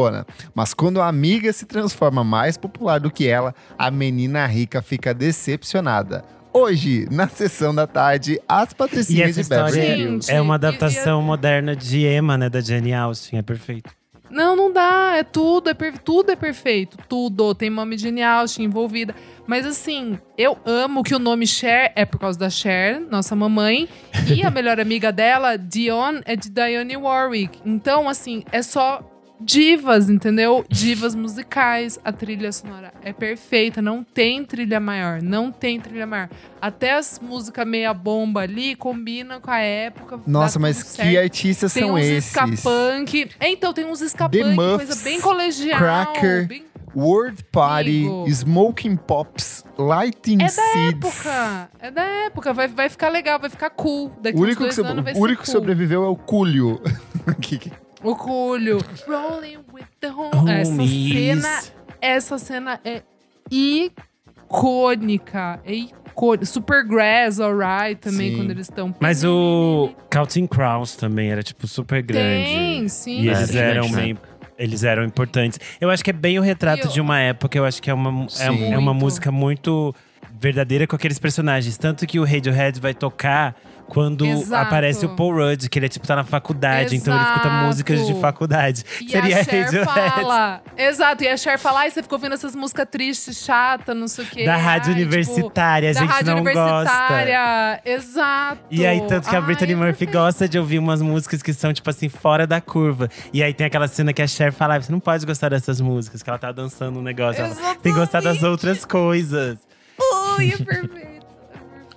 Mas quando a amiga se transforma mais popular do que ela, a menina rica fica decepcionada. Hoje, na sessão da tarde, as E patricinhas essa de Beverly. Gente, é uma adaptação moderna de Emma, né? Da Jane Austen. É perfeito. Não, não dá. É tudo, é per- tudo é perfeito. Tudo. Tem Mami Jane Austen envolvida. Mas assim, eu amo que o nome Cher é por causa da Cher, nossa mamãe. E a melhor amiga dela, Dion, é de Dionne Warwick. Então, assim, é só divas, entendeu? Divas musicais. A trilha sonora é perfeita. Não tem trilha maior. Não tem trilha maior. Até as músicas meia bomba ali combinam com a época. Nossa, mas tudo que certo. artistas Tem são uns esses? ska-punk. É, então, tem uns Muffs, coisa bem colegial. Cracker, bem- World Party, Amigo. Smoking Pops, Lighting É da Seeds. época. É da época. Vai, vai ficar legal, vai ficar cool. Daqui O único, que, o único que cool. sobreviveu é o Cúlio. O Culho. Rolling with the home. Essa cena, essa cena é icônica. É icônica. Supergrass, alright, também, Sim. quando eles estão... Mas o Counting Crows também era, tipo, super grande. Tem, sim. E eles eram bem. Eles eram importantes. Eu acho que é bem o retrato eu- de uma época. Eu acho que é uma, é, é uma música muito verdadeira com aqueles personagens. Tanto que o Radiohead vai tocar quando Exato. aparece o Paul Rudd, que ele é tipo tá na faculdade, então ele escuta Exato. músicas de faculdade. E Seria a Cher Radiohead. fala. Exato, e a Cher fala, ai, você ficou ouvindo essas músicas tristes, chata, não sei o quê. Da rádio Ai, tipo, universitária, a da gente rádio não gosta. universitária. Exato. E aí, tanto que a Ai, Brittany é Murphy perfeito. gosta de ouvir umas músicas que são, tipo assim, fora da curva. E aí tem aquela cena que a Cher fala: "Ah, você não pode gostar dessas músicas, que ela tá dançando um negócio. Ela tem que gostar das Exatamente. outras coisas. Ui, é perfeito.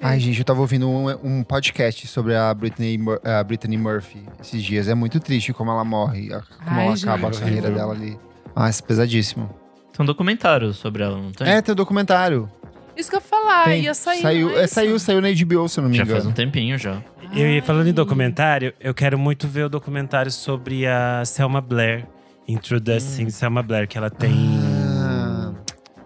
É Ai, gente, eu tava ouvindo um, um podcast sobre a Britney, a Brittany Murphy esses dias. É muito triste como ela morre, como Ai, ela gente. acaba a carreira dela ali. Ah, isso é pesadíssimo. Tem um documentário sobre ela, não tem? É, tem um documentário. Isso que eu ia falar, Tem. ia sair. Saiu, é, isso? saiu, saiu na HBO, se eu não me Já engano. faz um tempinho já. Eu ia falando em documentário, eu quero muito ver o documentário sobre a Selma Blair, Introducing Selma Blair, que ela tem. Ah,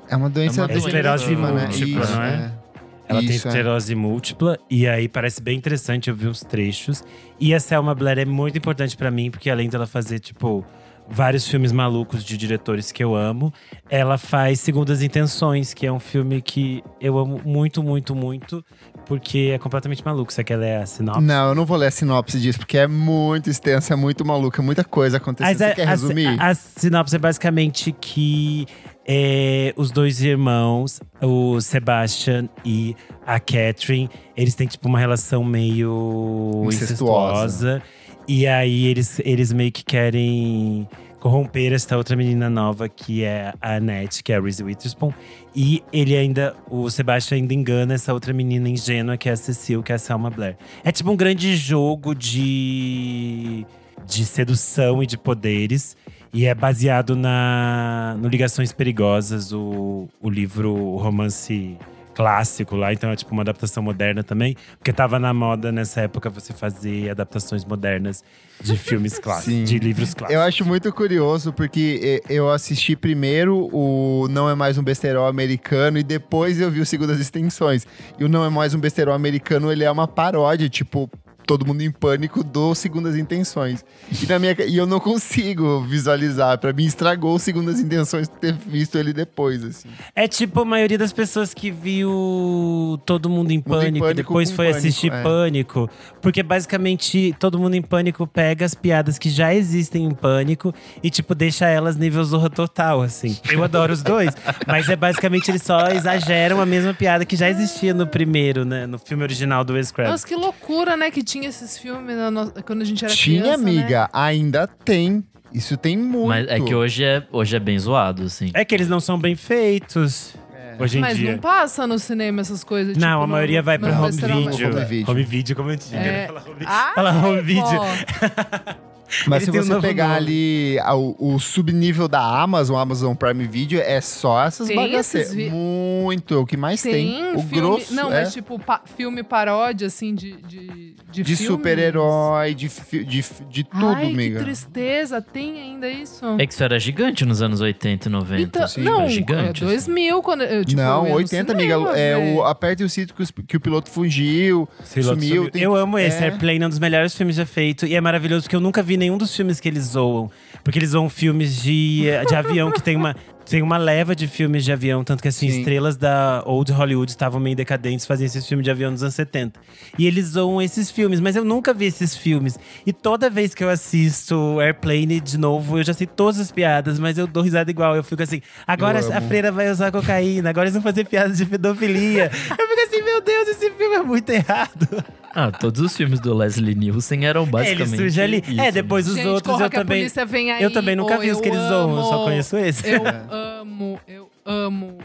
é uma doença É uma doença degenerativa, né? múltipla, Isso, não é? é. Ela tem Isso, é. esclerose múltipla e aí parece bem interessante eu vi uns trechos. E a Selma Blair é muito importante pra mim porque além dela fazer tipo vários filmes malucos de diretores que eu amo, ela faz Segundas Intenções, que é um filme que eu amo muito, muito, muito, porque é completamente maluco. Você quer ler a sinopse? Não, eu não vou ler a sinopse disso, porque é muito extensa, é muito maluca, muita coisa acontecendo. Mas Você a, quer a- resumir? A, sinopse é basicamente que é, os dois irmãos, o Sebastian e a Catherine, eles têm tipo uma relação meio Incestuosa. incestuosa. E aí eles, eles meio que querem corromper esta outra menina nova que é a Annette, que é a Reese Witherspoon. E ele ainda, o Sebastian ainda engana essa outra menina ingênua que é a Cecile, que é a Selma Blair. É tipo um grande jogo de, de sedução e de poderes. E é baseado na, no Ligações Perigosas, o, o livro, o romance clássico lá. Então é tipo uma adaptação moderna também. Porque tava na moda nessa época você fazer adaptações modernas de filmes clássicos, de livros clássicos. Eu acho muito curioso, porque eu assisti primeiro o Não é Mais um Besterol Americano e depois eu vi o Segundas Extensões. E o Não é Mais um Besterol Americano, ele é uma paródia, tipo, Todo Mundo em Pânico do Segundas Intenções. E, na minha, e eu não consigo visualizar. Pra mim, estragou o Segundas Intenções ter visto ele depois, assim. É tipo a maioria das pessoas que viu Todo Mundo em Mundo em Pânico, Pânico depois foi Pânico, assistir é. Pânico. Porque basicamente Todo Mundo em Pânico pega as piadas que já existem em Pânico e, tipo, deixa elas nível zorra total, assim. Eu adoro os dois, mas é basicamente eles só exageram a mesma piada que já existia no primeiro, né? No filme original do Wes Craven. Nossa, que loucura, né? Que tinha esses filmes na no- quando a gente era Tinha, criança, né? amiga. Ainda tem. Isso tem muito. Mas é que hoje é, hoje é bem zoado, assim. É que eles não são bem feitos hoje em Mas dia. não passa no cinema essas coisas. Não, tipo, a no- maioria vai pra home video. Home video. Home video, como eu tinha. É. Fala home, Ah, fala home é, video. Mas Ele se um você novo pegar nome. ali a- o, o subnível da Amazon, Amazon Prime Video, é só essas Tem bagaceiras. vi- Muito, o que mais tem. Tem O filme. grosso não, é mas tipo, pa- filme paródia, assim, de. De, de, de super-herói, de, de, de tudo, Ai, amiga. que tristeza. Tem ainda isso? É que isso era gigante nos anos 80 e 90. Então, sim, não, era gigante, é 2000, quando eu, tipo, não, eu ia no 80, amiga. cinema É ver. o Aperte o cinto que, os- que o piloto fugiu. Piloto Sumiu, sumiu. tem- Eu amo esse, é. Airplane é um dos melhores filmes já feito. E é maravilhoso porque eu nunca vi nenhum dos filmes que eles zoam. Porque eles zoam filmes de, de avião que tem uma. Tem uma leva de filmes de avião, tanto que assim, Sim. estrelas da Old Hollywood estavam meio decadentes, faziam esses filmes de avião nos anos 70. E eles zoam esses filmes, mas eu nunca vi esses filmes. E toda vez que eu assisto Airplane de novo, eu já sei todas as piadas, mas eu dou risada igual. Eu fico assim, agora a freira vai usar cocaína, agora eles vão fazer piadas de pedofilia. eu fico assim, meu Deus, esse filme é muito errado. Ah, todos os filmes do Leslie Nielsen eram É, ele basicamente. surge ali. isso, é, depois os outros corra eu que a também. polícia vem aí, Eu também nunca vi os que eles zoam, eu só conheço esse. Eu amo, eu amo.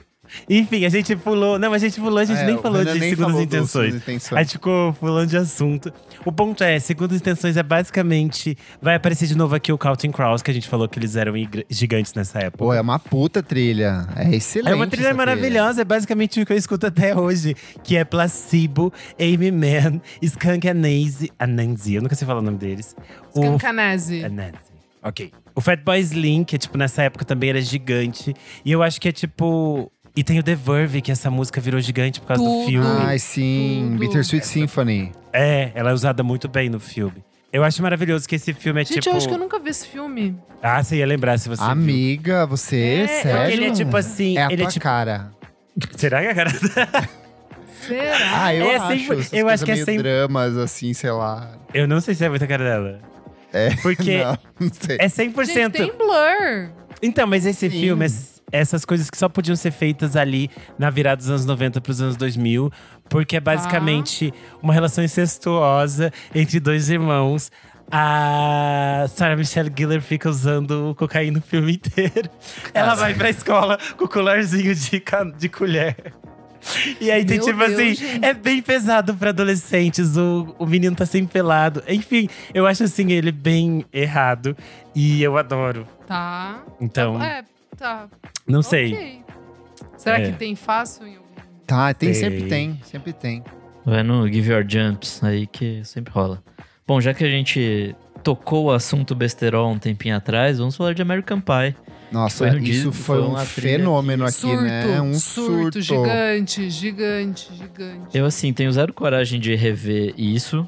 Enfim, a gente pulou. Não, a gente pulou, a gente É, nem falou de nem segundas falou intenções. Intenções. A gente ficou pulando de assunto. O ponto é, segundas intenções é basicamente. Vai aparecer de novo aqui o Counting Crows, que a gente falou que eles eram gigantes nessa época. Pô, é uma puta trilha. É excelente. É uma trilha essa maravilhosa, é basicamente o que eu escuto até hoje. Que é Placebo, Amy Man, Skunk Anansi. Anansi, eu nunca sei falar o nome deles. Scancanese. É Nancy. Ok. O Fatboy Slim, que tipo, nessa época também era gigante. E eu acho que é tipo. E tem o The Verve, que essa música virou gigante por causa do Tudo. filme. Ai, sim. Tudo. Bittersweet Symphony. É, ela é usada muito bem no filme. Eu acho maravilhoso que esse filme é Gente, tipo. eu acho que eu nunca vi esse filme. Ah, você ia lembrar se você. viu. Amiga, você, É, sério? porque ele é tipo assim, É a ele é tua tipo- cara. Será que a cara. Será? Ah, eu É acho. sempre- essas eu acho que é sempre- dramas, assim, sei lá. eu não sei se é muita cara dela. É, Porque não, não sei. é 100%. Gente, tem Blur. Então, mas esse Sim. filme, es- essas coisas que só podiam ser feitas ali na virada dos anos 90 pros anos 2000, porque é basicamente uma relação incestuosa entre dois irmãos. A Sarah Michelle Gellar fica usando cocaína o filme inteiro. Ela vai pra escola com o colarzinho de, de colher. E aí tem Meu tipo Deus, assim, gente. é bem pesado pra adolescentes. O, o menino tá sempre pelado. Enfim, eu acho assim ele bem errado. E eu adoro. Tá. Então, É, tá. não sei. Ok. Será É. que tem fácil em algum Tá, tem, Tem. sempre tem. Sempre tem. Vai no Give Your Jumps aí que sempre rola. Bom, já que a gente tocou o assunto besterol um tempinho atrás, vamos falar de American Pie. Nossa, Foi um isso foi, foi um uma trilha fenômeno surto, aqui, né? Um surto. gigante, gigante, gigante. Eu, assim, tenho zero coragem de rever isso.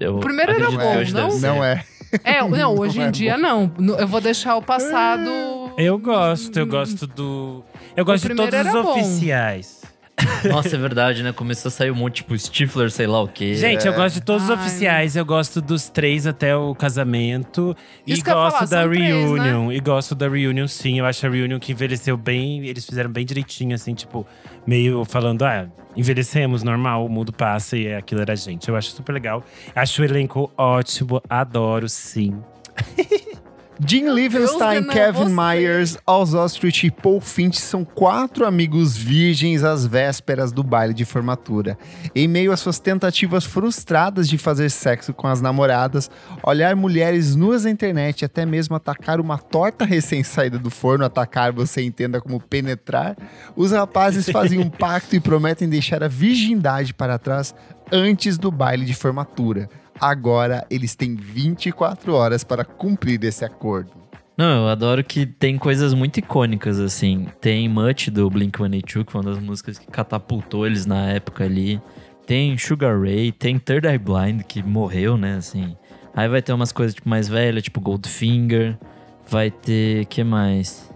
Eu O primeiro era acredito que bom, hoje não? ser. Não é. É, não, hoje Não é em dia não. No- Eu vou deixar o passado. Eu gosto, eu gosto do. Eu gosto de todos os bom. oficiais. Nossa, é verdade, né? Começou a sair um monte, tipo, Stifler, sei lá o quê. Gente, eu gosto de todos os Ai. oficiais. Eu gosto dos três até o casamento. Isso e gosto falar, da são três, né? reunion. E gosto da reunion, sim. Eu acho a reunion que envelheceu bem. Eles fizeram bem direitinho, assim, tipo, meio falando, ah, envelhecemos, normal, o mundo passa e aquilo era a gente. Eu acho super legal. Acho o elenco ótimo, adoro, sim. Jim Livenstein, Kevin. Myers, Oz Ostrich e Paul Finch são quatro amigos virgens às vésperas do baile de formatura. Em meio às suas tentativas frustradas de fazer sexo com as namoradas, olhar mulheres nuas na internet e até mesmo atacar uma torta recém-saída do forno, atacar você entenda como penetrar, os rapazes fazem um pacto e prometem deixar a virgindade para trás antes do baile de formatura. Agora eles têm 24 horas para cumprir esse acordo. Não, eu adoro que tem coisas muito icônicas, assim. Tem Much do Blink-182, que foi uma das músicas que catapultou eles na época ali. Tem Sugar Ray, tem Third Eye Blind, que morreu, né, assim. Aí vai ter umas coisas tipo, mais velhas, tipo Goldfinger. Vai ter, que mais?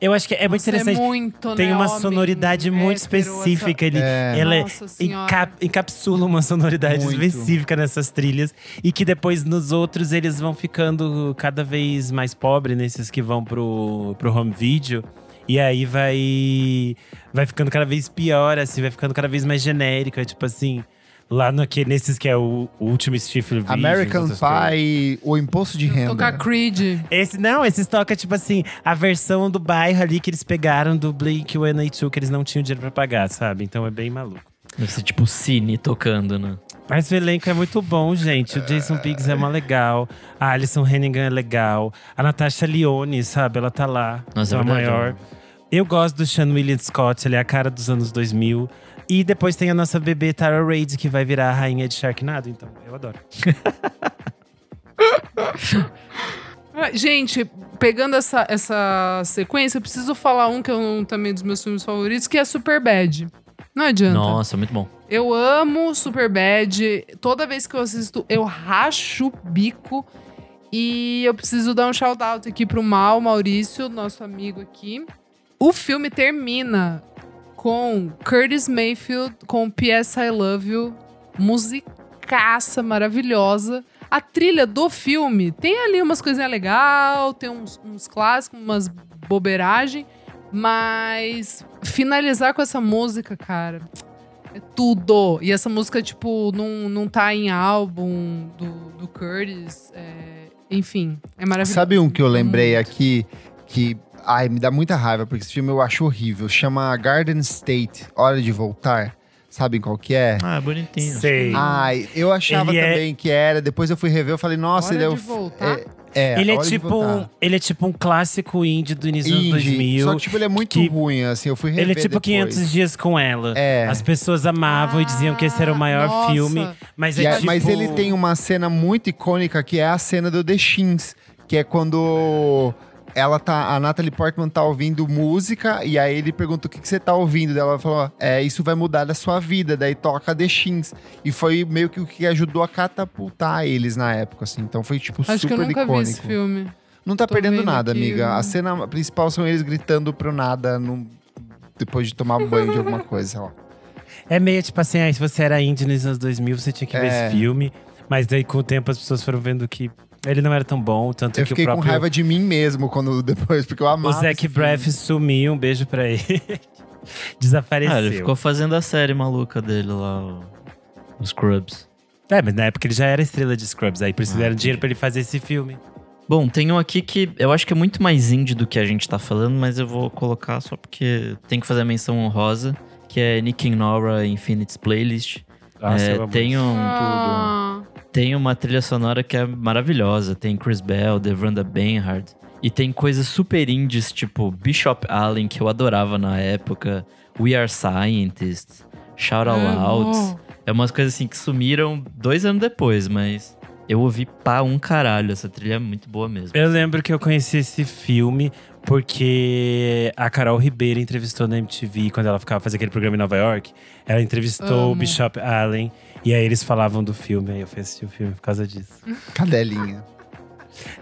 Eu acho que é muito Nossa, interessante. É muito, Tem né, uma homem sonoridade muito hétero, específica. Ele, É. ela senhora. enca- encapsula uma sonoridade Muito. específica nessas trilhas. E que depois nos outros eles vão ficando cada vez mais pobres, nesses que vão pro, pro home video. E aí vai, vai ficando cada vez pior, assim, vai ficando cada vez mais genérico. É tipo assim, lá no, que, nesses que é o, o último Stifle Visions, American. Pie, o imposto de renda. Tocar Creed. Esse, não, esses toca, tipo assim, a versão do bairro ali que eles pegaram do Blink 182, que eles não tinham dinheiro pra pagar, sabe? Então é bem maluco. Deve ser tipo Cine tocando, né? Mas o elenco é muito bom, gente. O Jason Biggs é uma legal. A Alison Hannigan é legal. A Natasha Lyonne, sabe? Ela tá lá. Nossa, é a maior. Eu gosto do Sean William Scott, ele é a cara dos anos 2000. E depois tem a nossa bebê Tara Reid, que vai virar a rainha de Sharknado. Então, eu adoro. Ah, Gente, pegando essa, essa sequência, eu preciso falar um que é um também dos meus filmes favoritos, que é Superbad. Não adianta. Nossa, muito bom. Eu amo Superbad. Toda vez que eu assisto, eu racho o bico. E eu preciso dar um shout-out aqui pro Mal Maurício, nosso amigo aqui. O filme termina com Curtis Mayfield com P.S. I Love You. Musicaça maravilhosa. A trilha do filme tem ali umas coisinhas legais, tem uns, uns clássicos, umas bobeiragem. Mas finalizar com essa música, cara, é tudo. E essa música, tipo, não, não tá em álbum do, do Curtis. é, enfim, é maravilhoso. Sabe um que eu lembrei Muito. aqui que. Ai, me dá muita raiva, porque esse filme eu acho horrível. Chama Garden State, Hora de Voltar. Sabem qual que é? Ah, bonitinho. Sei. Ai, eu achava Ele é- também que era. Depois eu fui rever, eu falei, nossa, Hora ele é de o. voltar? É, é, ele, é tipo Voltar. um, ele é tipo um clássico indie do início dos anos Indie, 2000. Só que, tipo, ele é muito que- ruim, assim. Eu fui rever Ele é tipo depois. 500 dias com ela. É. As pessoas amavam e diziam que esse era o maior Nossa. filme. Mas é é- tipo... Mas ele tem uma cena muito icônica que é a cena do The Shins, que é quando ela tá, a Natalie Portman tá ouvindo música e aí ele pergunta o que, que você tá ouvindo. Daí ela falou: é, isso vai mudar da sua vida. Daí toca The Shins. E foi meio que o que ajudou a catapultar eles na época, assim. Então foi, tipo, Acho que eu super nunca icônico. vi esse filme. Não tá Tô perdendo nada, aqui. amiga. A cena principal são eles gritando pro nada num- depois de tomar banho de alguma coisa, sei lá. É meio tipo assim, ah, se você era indie nos anos 2000, você tinha que ver É. esse filme. Mas daí com o tempo as pessoas foram vendo que ele não era tão bom. Tanto Eu que fiquei o com próprio... raiva de mim mesmo quando depois, porque eu O amava. Zac esse filme. Braff sumiu, um beijo pra ele. Desapareceu. Ah, ele ficou fazendo a série maluca dele lá, o- os Scrubs. É, mas na época ele já era estrela de Scrubs, aí precisaram Ah, dinheiro pra ele fazer esse filme. Bom, tem um aqui que eu acho que é muito mais indie do que a gente tá falando, mas eu vou colocar só porque tem que fazer a menção honrosa, que é Nick and Nora Infinity's Playlist. Nossa, É, eu tem, um, Ah, tem uma trilha sonora que é maravilhosa. Tem Chris Bell, Devanda Benhard. E tem coisas super indies, tipo Bishop Allen, que eu adorava na época. We Are Scientists. Shout Out é, Loud. É umas coisas assim que sumiram dois anos depois, mas eu ouvi pá um caralho. Essa trilha é muito boa mesmo. Eu lembro que eu conheci esse filme porque a Carol Ribeiro entrevistou na MTV quando ela ficava fazendo aquele programa em Nova York. Ela entrevistou o Amo. Bishop Allen e aí eles falavam do filme. Aí eu fui assistir o filme por causa disso. Cadelinha.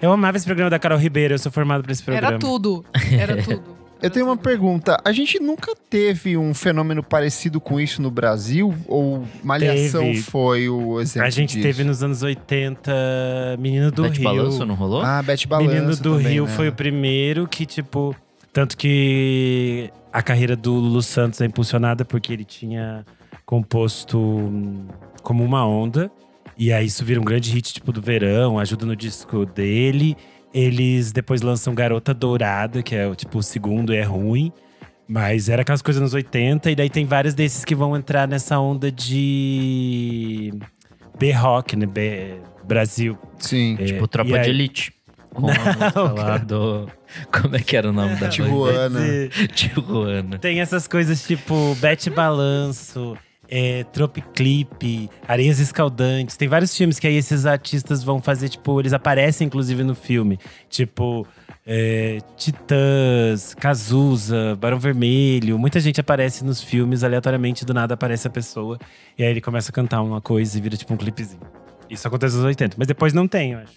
Eu amava esse programa da Carol Ribeiro, eu sou formado pra esse programa. Era tudo. Era tudo. Eu tenho uma pergunta. A gente nunca teve um fenômeno parecido com isso no Brasil? Ou Malhação Teve. foi o exemplo A gente disso? teve nos anos 80 Menino do Bete Rio. Balanço não rolou? Ah, Bete Balanço Menino do também, Rio né? foi o primeiro que, tipo. Tanto que a carreira do Lulu Santos é impulsionada porque ele tinha composto hum, como uma onda. E aí isso vira um grande hit, tipo, do verão, ajuda no disco dele. Eles depois lançam Garota Dourada, que é tipo o segundo e é ruim. Mas era aquelas coisas nos 80, e daí tem vários desses que vão entrar nessa onda de B-Rock, né? B Brasil. Sim. É, Tipo, Tropa aí- de Elite. Com a música lá do. Como é que era o nome da Tijuana. Tijuana. Tem essas coisas tipo Bete Balanço, é, Tropiclip, Areias Escaldantes. Tem vários filmes que aí esses artistas vão fazer, tipo, eles aparecem inclusive no filme. Tipo, é, Titãs, Cazuza, Barão Vermelho. Muita gente aparece nos filmes, aleatoriamente, do nada aparece a pessoa. E aí ele começa a cantar uma coisa e vira tipo um clipezinho. Isso acontece nos 80, mas depois não tem, eu acho.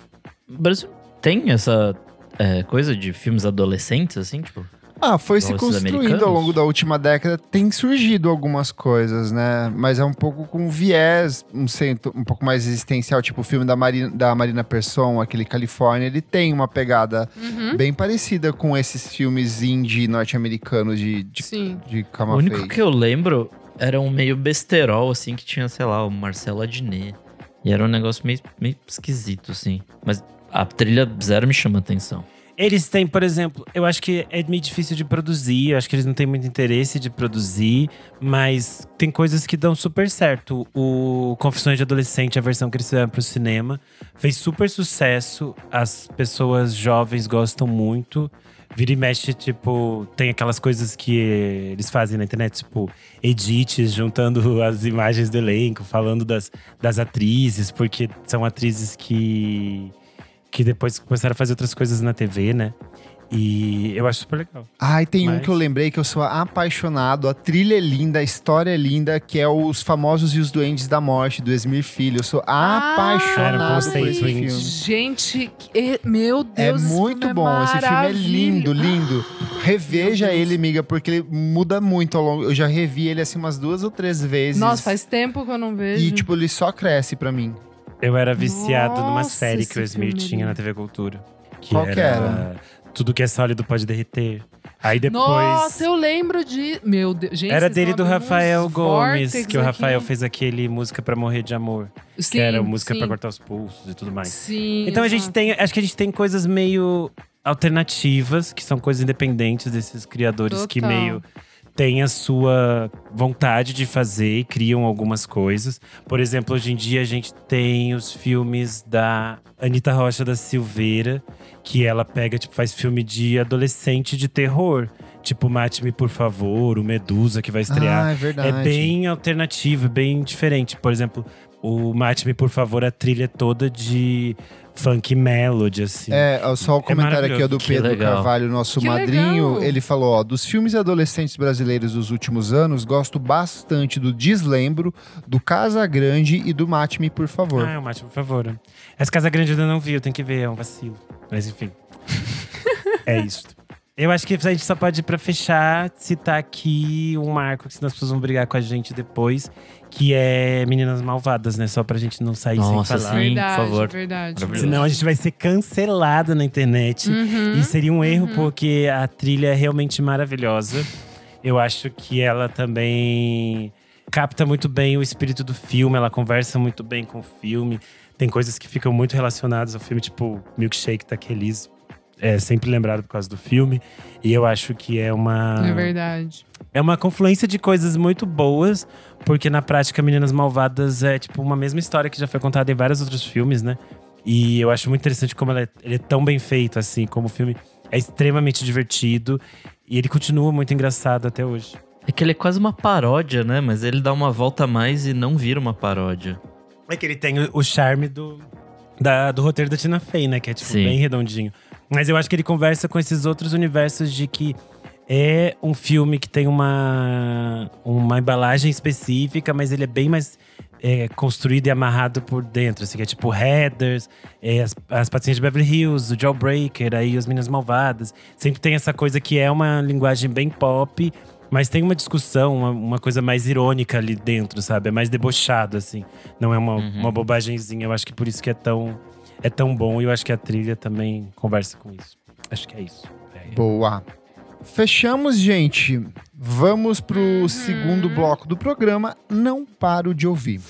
O Brasil tem essa é, coisa de filmes adolescentes, assim, tipo. Ah, foi se construindo americanos? ao longo da última década. Tem surgido algumas coisas, né? Mas é um pouco com viés, um, centro, um pouco mais existencial. Tipo o filme da Marina, da Marina Persson, aquele Califórnia. Ele tem uma pegada Uhum. bem parecida com esses filmes indie norte-americanos de, de, Sim. de o único fake. que eu lembro era um meio besterol, assim, que tinha, sei lá, o Marcelo Adnet. E era um negócio meio, meio esquisito, assim. Mas a trilha zero me chama atenção. Eles têm, por exemplo, eu acho que é meio difícil de produzir, eu acho que eles não têm muito interesse de produzir, mas tem coisas que dão super certo. O Confissões de Adolescente, a versão que eles fizeram pro cinema, fez super sucesso, as pessoas jovens gostam muito. Vira e mexe, tipo, tem aquelas coisas que eles fazem na internet, tipo, edits, juntando as imagens do elenco, falando das, das atrizes, porque são atrizes que que depois começaram a fazer outras coisas na TV, né? E eu acho super legal. Ai, tem um Mas- que eu lembrei que eu sou apaixonado. A trilha é linda, a história é linda, que é Os Famosos e os Duendes da Morte, do Esmir Filho. Eu sou Ah, apaixonado um por esse filme. Gente, que- meu É Deus. esse muito filme bom, esse filme é lindo, lindo. Reveja Meu Deus. ele, amiga, porque ele muda muito ao longo. Eu já revi ele assim umas duas ou três vezes. Nossa, faz tempo que eu não vejo. E, tipo, ele só cresce pra mim. Eu era viciado numa Nossa, série que o Esmir filme é tinha na. TV Cultura. Que Qual que era? Tudo que é sólido pode derreter. Aí depois. Nossa, eu lembro de. Meu Deus. Gente, Era dele do Rafael Gomes, que o Rafael aqui. fez aquele música pra morrer de amor. Sim, que era música pra cortar os pulsos e tudo mais. Sim. Então a gente tem, acho que a gente tem coisas meio alternativas, que são coisas independentes desses criadores que Total. meio têm a sua vontade de fazer e criam algumas coisas. Por exemplo, hoje em dia a gente tem os filmes da Anitta Rocha da Silveira, que ela pega, tipo, faz filme de adolescente de terror. Tipo, Mate-me, por favor, o Medusa, que vai estrear. Ah, é verdade. É bem alternativo, bem diferente. Por exemplo, o Mate-me, por favor, a trilha é toda de funk melody, assim. É, só o comentário aqui ó, do Que Pedro legal. Carvalho, nosso Que madrinho. legal. Ele falou: ó, dos filmes adolescentes brasileiros dos últimos anos, gosto bastante do Deslembro, do Casa Grande e do Mate-me, por favor. Ah, o Mate, por favor. Essa Casa Grande eu ainda não vi, eu tenho que ver, é um vacilo. Mas enfim. é isso. Eu acho que a gente só pode, pra fechar, citar aqui um marco, que senão as pessoas vão brigar com a gente depois, que é Meninas Malvadas, né? Só pra gente não sair Nossa, sem falar. sim. Verdade, por favor. verdade. Senão a gente vai ser cancelado na internet. Uhum. E seria um erro, porque a trilha é realmente maravilhosa. Eu acho que ela também capta muito bem o espírito do filme, ela conversa muito bem com o filme. Tem coisas que ficam muito relacionadas ao filme, tipo Milkshake da Kelly's. É sempre lembrado por causa do filme. E eu acho que é uma. É verdade. É uma confluência de coisas muito boas, porque na prática Meninas Malvadas é tipo uma mesma história que já foi contada em vários outros filmes, né? E eu acho muito interessante como ela é, ele é tão bem feito, assim, como o filme é extremamente divertido e ele continua muito engraçado até hoje. É que ele é quase uma paródia, né? Mas ele dá uma volta a mais e não vira uma paródia. É que ele tem o, o charme do, da- do roteiro da Tina Fey, né? Que é tipo Sim. bem redondinho. Mas eu acho que ele conversa com esses outros universos de que é um filme que tem uma, uma embalagem específica, mas ele é bem mais é, construído e amarrado por dentro. Assim, que é tipo Headers, é, as, as Patinhas de Beverly Hills, o Jawbreaker, aí as Minas Malvadas. Sempre tem essa coisa que é uma linguagem bem pop, mas tem uma discussão, uma, uma coisa mais irônica ali dentro, sabe? É mais debochado, assim. Não é uma, Uhum. uma bobagemzinha. Eu acho que por isso que é tão, é tão bom. E eu acho que a trilha também conversa com isso. Acho que é isso. É. Boa. Fechamos, gente. Vamos pro segundo bloco do programa. Não paro de ouvir.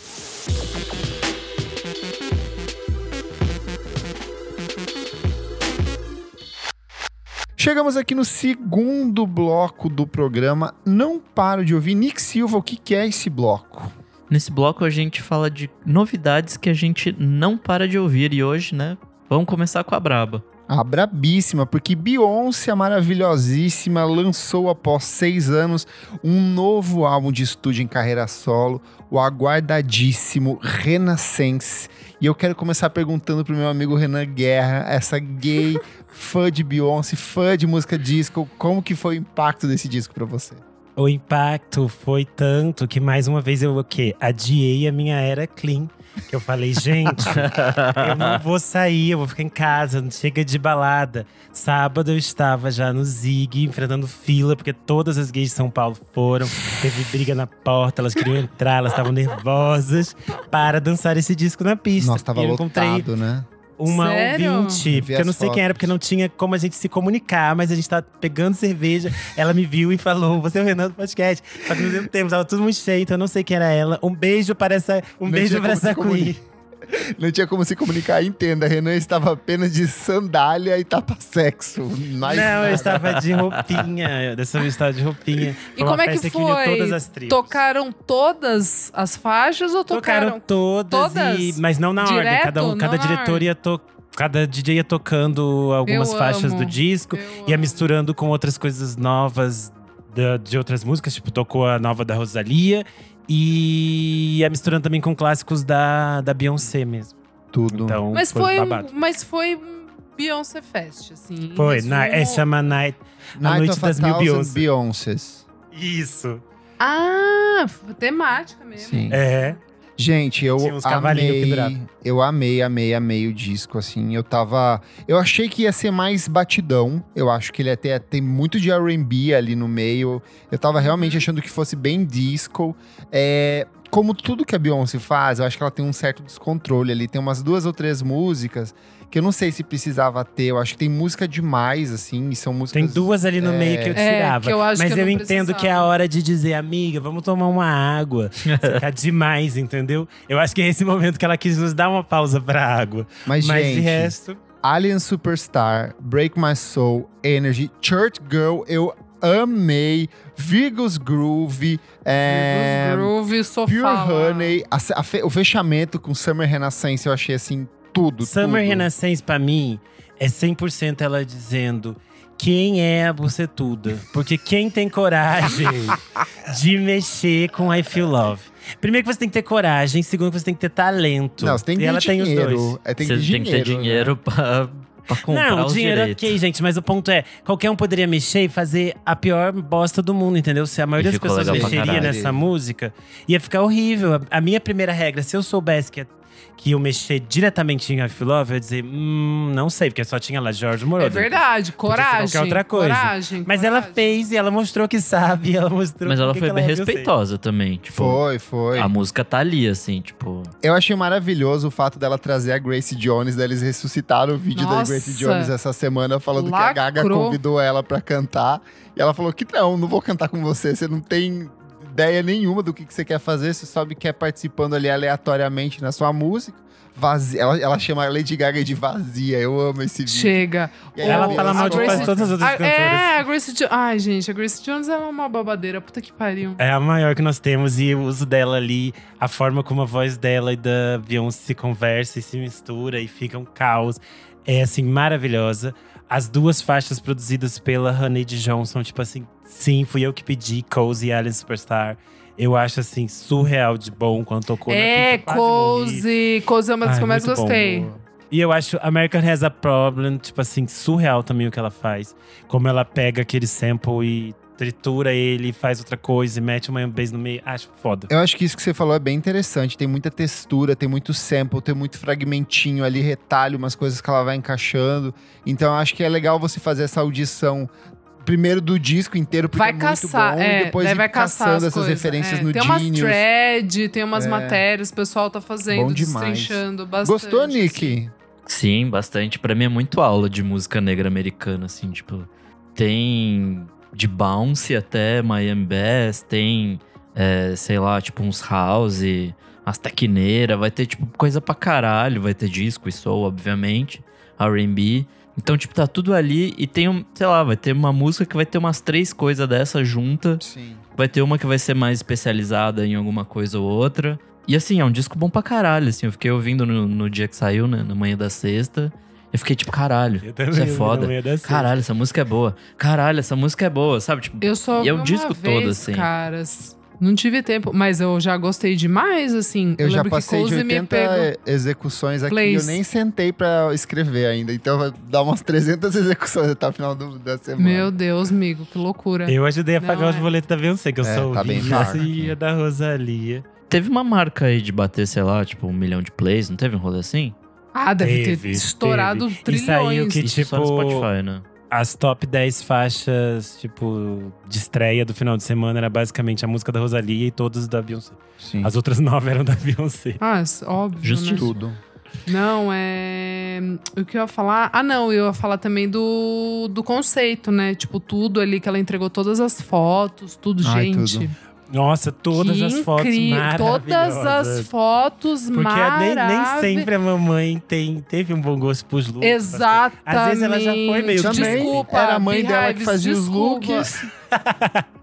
Chegamos aqui no segundo bloco do programa. Não paro de ouvir. Nick Silva, o que que é esse bloco? Nesse bloco a gente fala de novidades que a gente não para de ouvir. E hoje, né? Vamos começar com a braba. A brabíssima, porque Beyoncé, a maravilhosíssima, lançou após seis anos um novo álbum de estúdio em carreira solo, o aguardadíssimo Renaissance. E eu quero começar perguntando pro meu amigo Renan Guerra, essa gay fã de Beyoncé, fã de música disco, como que foi o impacto desse disco pra você? O impacto foi tanto que mais uma vez eu o quê? Adiei a minha era clean. Que eu falei, gente, eu não vou sair, eu vou ficar em casa, não chega de balada. Sábado eu estava já no Zig, enfrentando fila, porque todas as gays de São Paulo foram. Teve briga na porta, elas queriam entrar, elas estavam nervosas para dançar esse disco na pista. Nossa, tava lotado, encontrei né? Uma Sério? ouvinte, Vi porque eu não sei quem era, porque não tinha como a gente se comunicar, mas a gente tava pegando cerveja. Ela me viu e falou: Você é o Renan do podcast. Só que no mesmo tempo, tava tudo muito cheio, então eu não sei quem era ela. Um beijo para essa. Um Não beijo para essa queen. Não tinha como se comunicar, entenda. Renan estava apenas de sandália e tapa-sexo. Mais não, nada. eu estava de roupinha. Dessa vez eu estava de roupinha. E Foi como é que foi? todas as tribos. Tocaram todas as faixas ou Tocaram tocaram? todas, todas? e- mas não na ordem. Direto? Cada, um, cada diretor ia to, Cada DJ ia tocando algumas Eu faixas amo. do disco. Eu ia amo. misturando com outras coisas novas da- de outras músicas, tipo, tocou a nova da Rosalia e ia misturando também com clássicos da, da Beyoncé mesmo. Tudo. Então, Mas foi, foi, um, mas foi Beyoncé Fest, assim. Foi, na, um- é, chama Night. Night Noite of das a Mil Beyoncé. Beyoncés. Isso. Ah, temática mesmo. Sim. É. Gente, eu cavalinhos amei, eu amei, amei, amei o disco, assim, eu tava, eu achei que ia ser mais batidão, eu acho que ele até tem muito de R&B ali no meio, eu tava realmente achando que fosse bem disco, é, como tudo que a Beyoncé faz, eu acho que ela tem um certo descontrole ali, tem umas duas ou três músicas que eu não sei se precisava ter, eu acho que tem música demais, assim, e são músicas... Tem duas ali no É. meio que eu É, tirava. que eu acho Mas que eu eu, entendo que é a precisava. hora de dizer, amiga, vamos tomar uma água. Você tá demais, entendeu? Eu acho que é esse momento que ela quis nos dar uma pausa pra água. Mas, Mas gente, de resto. Alien Superstar, Break My Soul, Energy, Church Girl, eu amei. Virgos Groove, é, Groove, sofá. Pure lá. Honey, a a fe- o fechamento com Summer Renaissance, eu achei assim, tudo, Summer tudo. Renaissance, pra mim, é 100% ela dizendo quem é a bucetuda. Porque quem tem coragem de mexer com I Feel Love? Primeiro que você tem que ter coragem, segundo que você tem que ter talento. Não, você tem que e ter ela tem os dois. dinheiro. É, tem que Você ter tem que ter dinheiro, né? dinheiro pra, pra comprar Não, o dinheiro direitos. ok, gente, mas o ponto é, qualquer um poderia mexer e fazer a pior bosta do mundo, entendeu? Se a maioria das pessoas mexeria nessa música, ia ficar horrível. A, a minha primeira regra, se eu soubesse que, que eu mexer diretamente em I Feel Love, eu ia dizer, hum, não sei, porque só tinha lá George É Moroder. verdade, ser coragem. qualquer outra coisa. Coragem, Mas ela coragem. fez e ela mostrou que sabe, ela mostrou Mas ela foi que bem é respeitosa também. Tipo, Foi, foi. a música tá ali, assim, tipo. Eu achei maravilhoso o fato dela trazer a Grace Jones, deles ressuscitaram o vídeo da Nossa. Grace Jones essa semana, falando que a Gaga Lacrou. convidou ela pra cantar. E ela falou que não, não vou cantar com você, você não tem ideia nenhuma do que, que você quer fazer, você só me quer participando ali aleatoriamente na sua música. Vazia. Ela, ela chama a Lady Gaga de vazia, eu amo esse vídeo. Chega. Aí Ela a fala mal de quase todas as outras A- cantoras. é, a Grace Jones. Ai, gente, a Grace Jones é uma babadeira. Puta que pariu. É a maior que nós temos e o uso dela ali, a forma como a voz dela e da Beyoncé se conversa e se mistura e fica um caos. É assim, maravilhosa. As duas faixas produzidas pela Honey Johnson, tipo assim, sim, fui eu que pedi, Cozy e Alien Superstar. Eu acho assim, surreal de bom quando tocou É, na pista. Cozy. Cozy é uma das que eu mais muito bom. gostei. E eu acho American Has a Problem, tipo assim, surreal também o que ela faz. Como ela pega aquele sample e tritura ele, faz outra coisa e mete uma bass no meio. Acho foda. Eu acho que isso que você falou é bem interessante. Tem muita textura, tem muito sample, tem muito fragmentinho ali, retalho, umas coisas que ela vai encaixando. Então eu acho que é legal você fazer essa audição. Primeiro do disco inteiro, porque Vai é muito caçar, bom, é, e depois vai caçar caçando as essas coisas. referências é. no Tem umas Genius. thread, tem umas É. matérias, o pessoal tá fazendo, Bom demais. destrinchando bastante. Gostou, assim. Nick? Sim, bastante. Pra mim é muito aula de música negra americana, assim, tipo. Tem de bounce até Miami Bass, tem, é, sei lá, tipo uns house, as tequineiras, vai ter, tipo, coisa pra caralho, vai ter disco e soul, obviamente, R&B. Então, tipo, tá tudo ali e tem, um, sei lá, vai ter uma música que vai ter umas três coisas dessa junta. Sim. Vai ter uma que vai ser mais especializada em alguma coisa ou outra. E assim, é um disco bom pra caralho, assim. Eu fiquei ouvindo no, no dia que saiu, né? Na manhã da sexta. Eu fiquei tipo, caralho, Eu também isso é foda. sexta. Caralho, essa música é boa. Caralho, essa música é boa, sabe? Tipo, Eu só E é o disco uma todo, vez, assim. caras. Não tive tempo, mas eu já gostei demais, assim. Eu, já lembro que passei de Cozy me 80 pegou- execuções aqui. Plays. Eu nem sentei pra escrever ainda. Então vai dar umas 300 execuções até o final do- da semana. Meu Deus, amigo, que loucura. Eu ajudei a Não, pagar os é. boletos da Beyoncé, que eu É, sou tá bem ouvinte fraco e a da Rosalia. Teve uma marca aí de bater, sei lá, tipo, um milhão de plays, não teve um rolê assim? Ah, deve ter Teve, estourado teve. E trilhões. saiu que- Isso tipo, Spotify, né? As top 10 faixas, tipo, de estreia do final de semana era basicamente a música da Rosalia e todas da Beyoncé. Sim. As outras nove eram da Beyoncé. Ah, s- óbvio, Justiça. né? Tudo. Não, é. O que eu ia falar? Ah, não, eu ia falar também do, do conceito, né? Tipo, tudo ali que ela entregou, todas as fotos, tudo, Ai, gente. tudo. Nossa, todas que as fotos maravilhosas. Todas as fotos Porque nem, nem maravilhosas. sempre a mamãe tem, teve um bom gosto pros looks. Exatamente. Às vezes ela já foi meio Também Desculpa, era a mãe dela que fazia os desculpa. looks.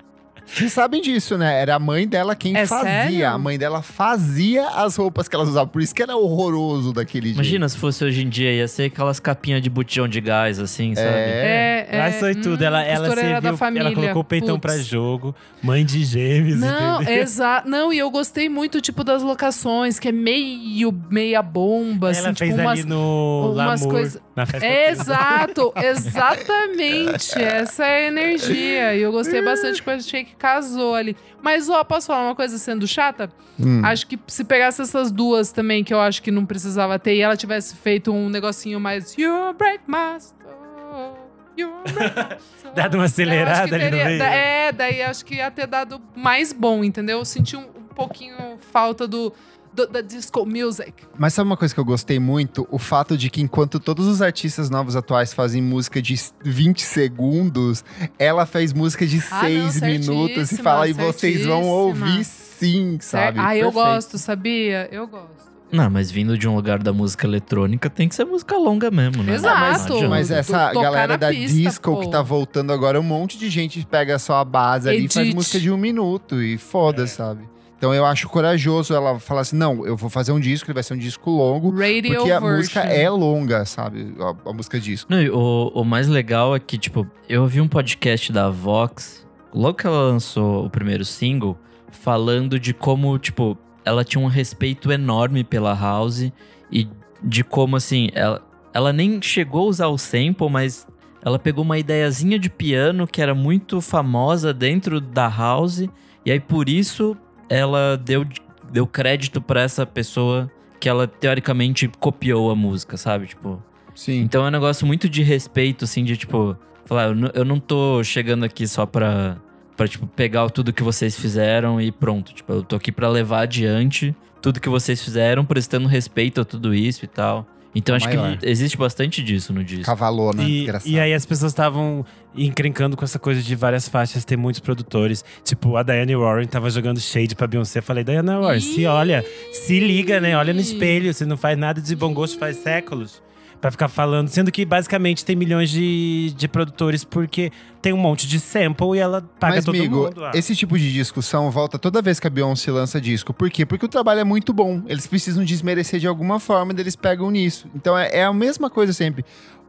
Vocês sabem disso, né? Era a mãe dela quem É fazia. sério? A mãe dela fazia as roupas que elas usavam. Por isso que era horroroso daquele jeito. Imagina se fosse hoje em dia, ia ser aquelas capinhas de botijão de gás, assim, sabe? É, é, Ela foi tudo. hum, Ela, ela serviu, da família. ela colocou o peitão Putz. pra jogo. Mãe de gêmeos, Não, exato. Não, e eu gostei muito, tipo, das locações, que é meio, meia bomba, Ela assim, fez tipo, umas. ali no umas Lamour, coisas- na festa Exato, exatamente. Essa é a energia. E eu gostei bastante, porque eu achei que casou ali. Mas, ó, posso falar uma coisa sendo chata? Hum. Acho que se pegasse essas duas também, que eu acho que não precisava ter, e ela tivesse feito um negocinho mais. You break my soul, you break my soul." Dado uma acelerada ali no teria- meio. da- É, daí acho que ia ter dado mais bom, entendeu? Eu senti um, um pouquinho falta do, do- da disco music. Mas sabe uma coisa que eu gostei muito? O fato de que enquanto todos os artistas novos atuais fazem música de 20 segundos, ela fez música de Ah, 6 não, minutos e fala, e vocês vão ouvir sim, sabe? Ah, eu Perfeito. gosto, sabia? Eu gosto. Não, mas vindo de um lugar da música eletrônica, tem que ser música longa mesmo, né? Exato. Mas Tu- essa tocar galera da pista, disco pô. que tá voltando agora, um monte de gente pega só a base ali e faz música de um minuto e foda, sabe? Então eu acho corajoso ela falar assim: não, eu vou fazer um disco, ele vai ser um disco longo, Radio porque a version. música é longa, sabe? A, a música disco. Não, o, o mais legal é que, tipo, eu ouvi um podcast da Vox, logo que ela lançou o primeiro single, falando de como, tipo, ela tinha um respeito enorme pela House e de como, assim, ela, ela nem chegou a usar o sample, mas ela pegou uma ideiazinha de piano que era muito famosa dentro da House, e aí por isso ela deu, deu crédito pra essa pessoa que ela teoricamente copiou a música, sabe? Tipo. Sim. Então é um negócio muito de respeito, assim, de tipo, falar, eu não, eu não tô chegando aqui só pra, pra, tipo, pegar tudo que vocês fizeram e pronto. Tipo, eu tô aqui pra levar adiante tudo que vocês fizeram, prestando respeito a tudo isso e tal. Então acho Maior. que existe bastante disso no disco. Cavalona, E, desgraçado. e aí as pessoas estavam encrencando com essa coisa de várias faixas, ter muitos produtores. Tipo, a Diane Warren tava jogando shade pra Beyoncé. Eu falei, Diane Warren, se olha, se liga, né? Olha no espelho, você não faz nada de bom gosto faz séculos. Pra ficar falando, sendo que basicamente tem milhões de, de produtores porque tem um monte de sample e ela paga Mas, todo amigo, mundo. ah. esse tipo de discussão volta toda vez que a Beyoncé lança disco. Por quê? Porque o trabalho é muito bom. Eles precisam desmerecer de alguma forma, e eles pegam nisso. Então é, é a mesma coisa sempre.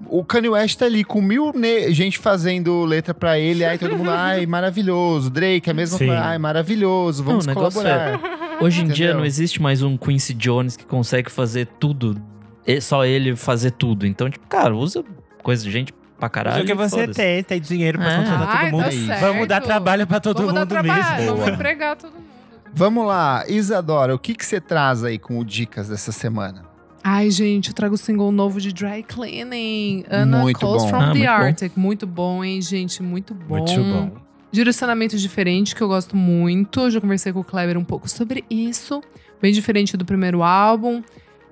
O Kanye West tá ali com mil gente fazendo letra pra ele, aí todo mundo, ai, maravilhoso. Drake, a mesma coisa, ai, maravilhoso, vamos Não, negócio colaborar. Hoje em dia Entendeu? não existe mais um Quincy Jones que consegue fazer tudo, só ele fazer tudo. Então, tipo, cara, usa coisa de gente pra caralho. o que você tem, tem dinheiro pra É. contratar Ai, todo mundo. tá Vamos Vamos dar trabalho pra todo vamos dar mundo trabalho, mesmo. vamos empregar todo mundo. Vamos lá, Isadora, o que que você traz aí com o Dicas dessa semana? Ai, gente, eu trago o single novo de Dry Cleaning. Ana Muito Close bom. from Ah, the muito bom. Arctic. Muito bom, hein, gente? Muito bom. Muito bom. Direcionamento diferente, que eu gosto muito. Já conversei com o Kleber um pouco sobre isso. Bem diferente do primeiro álbum.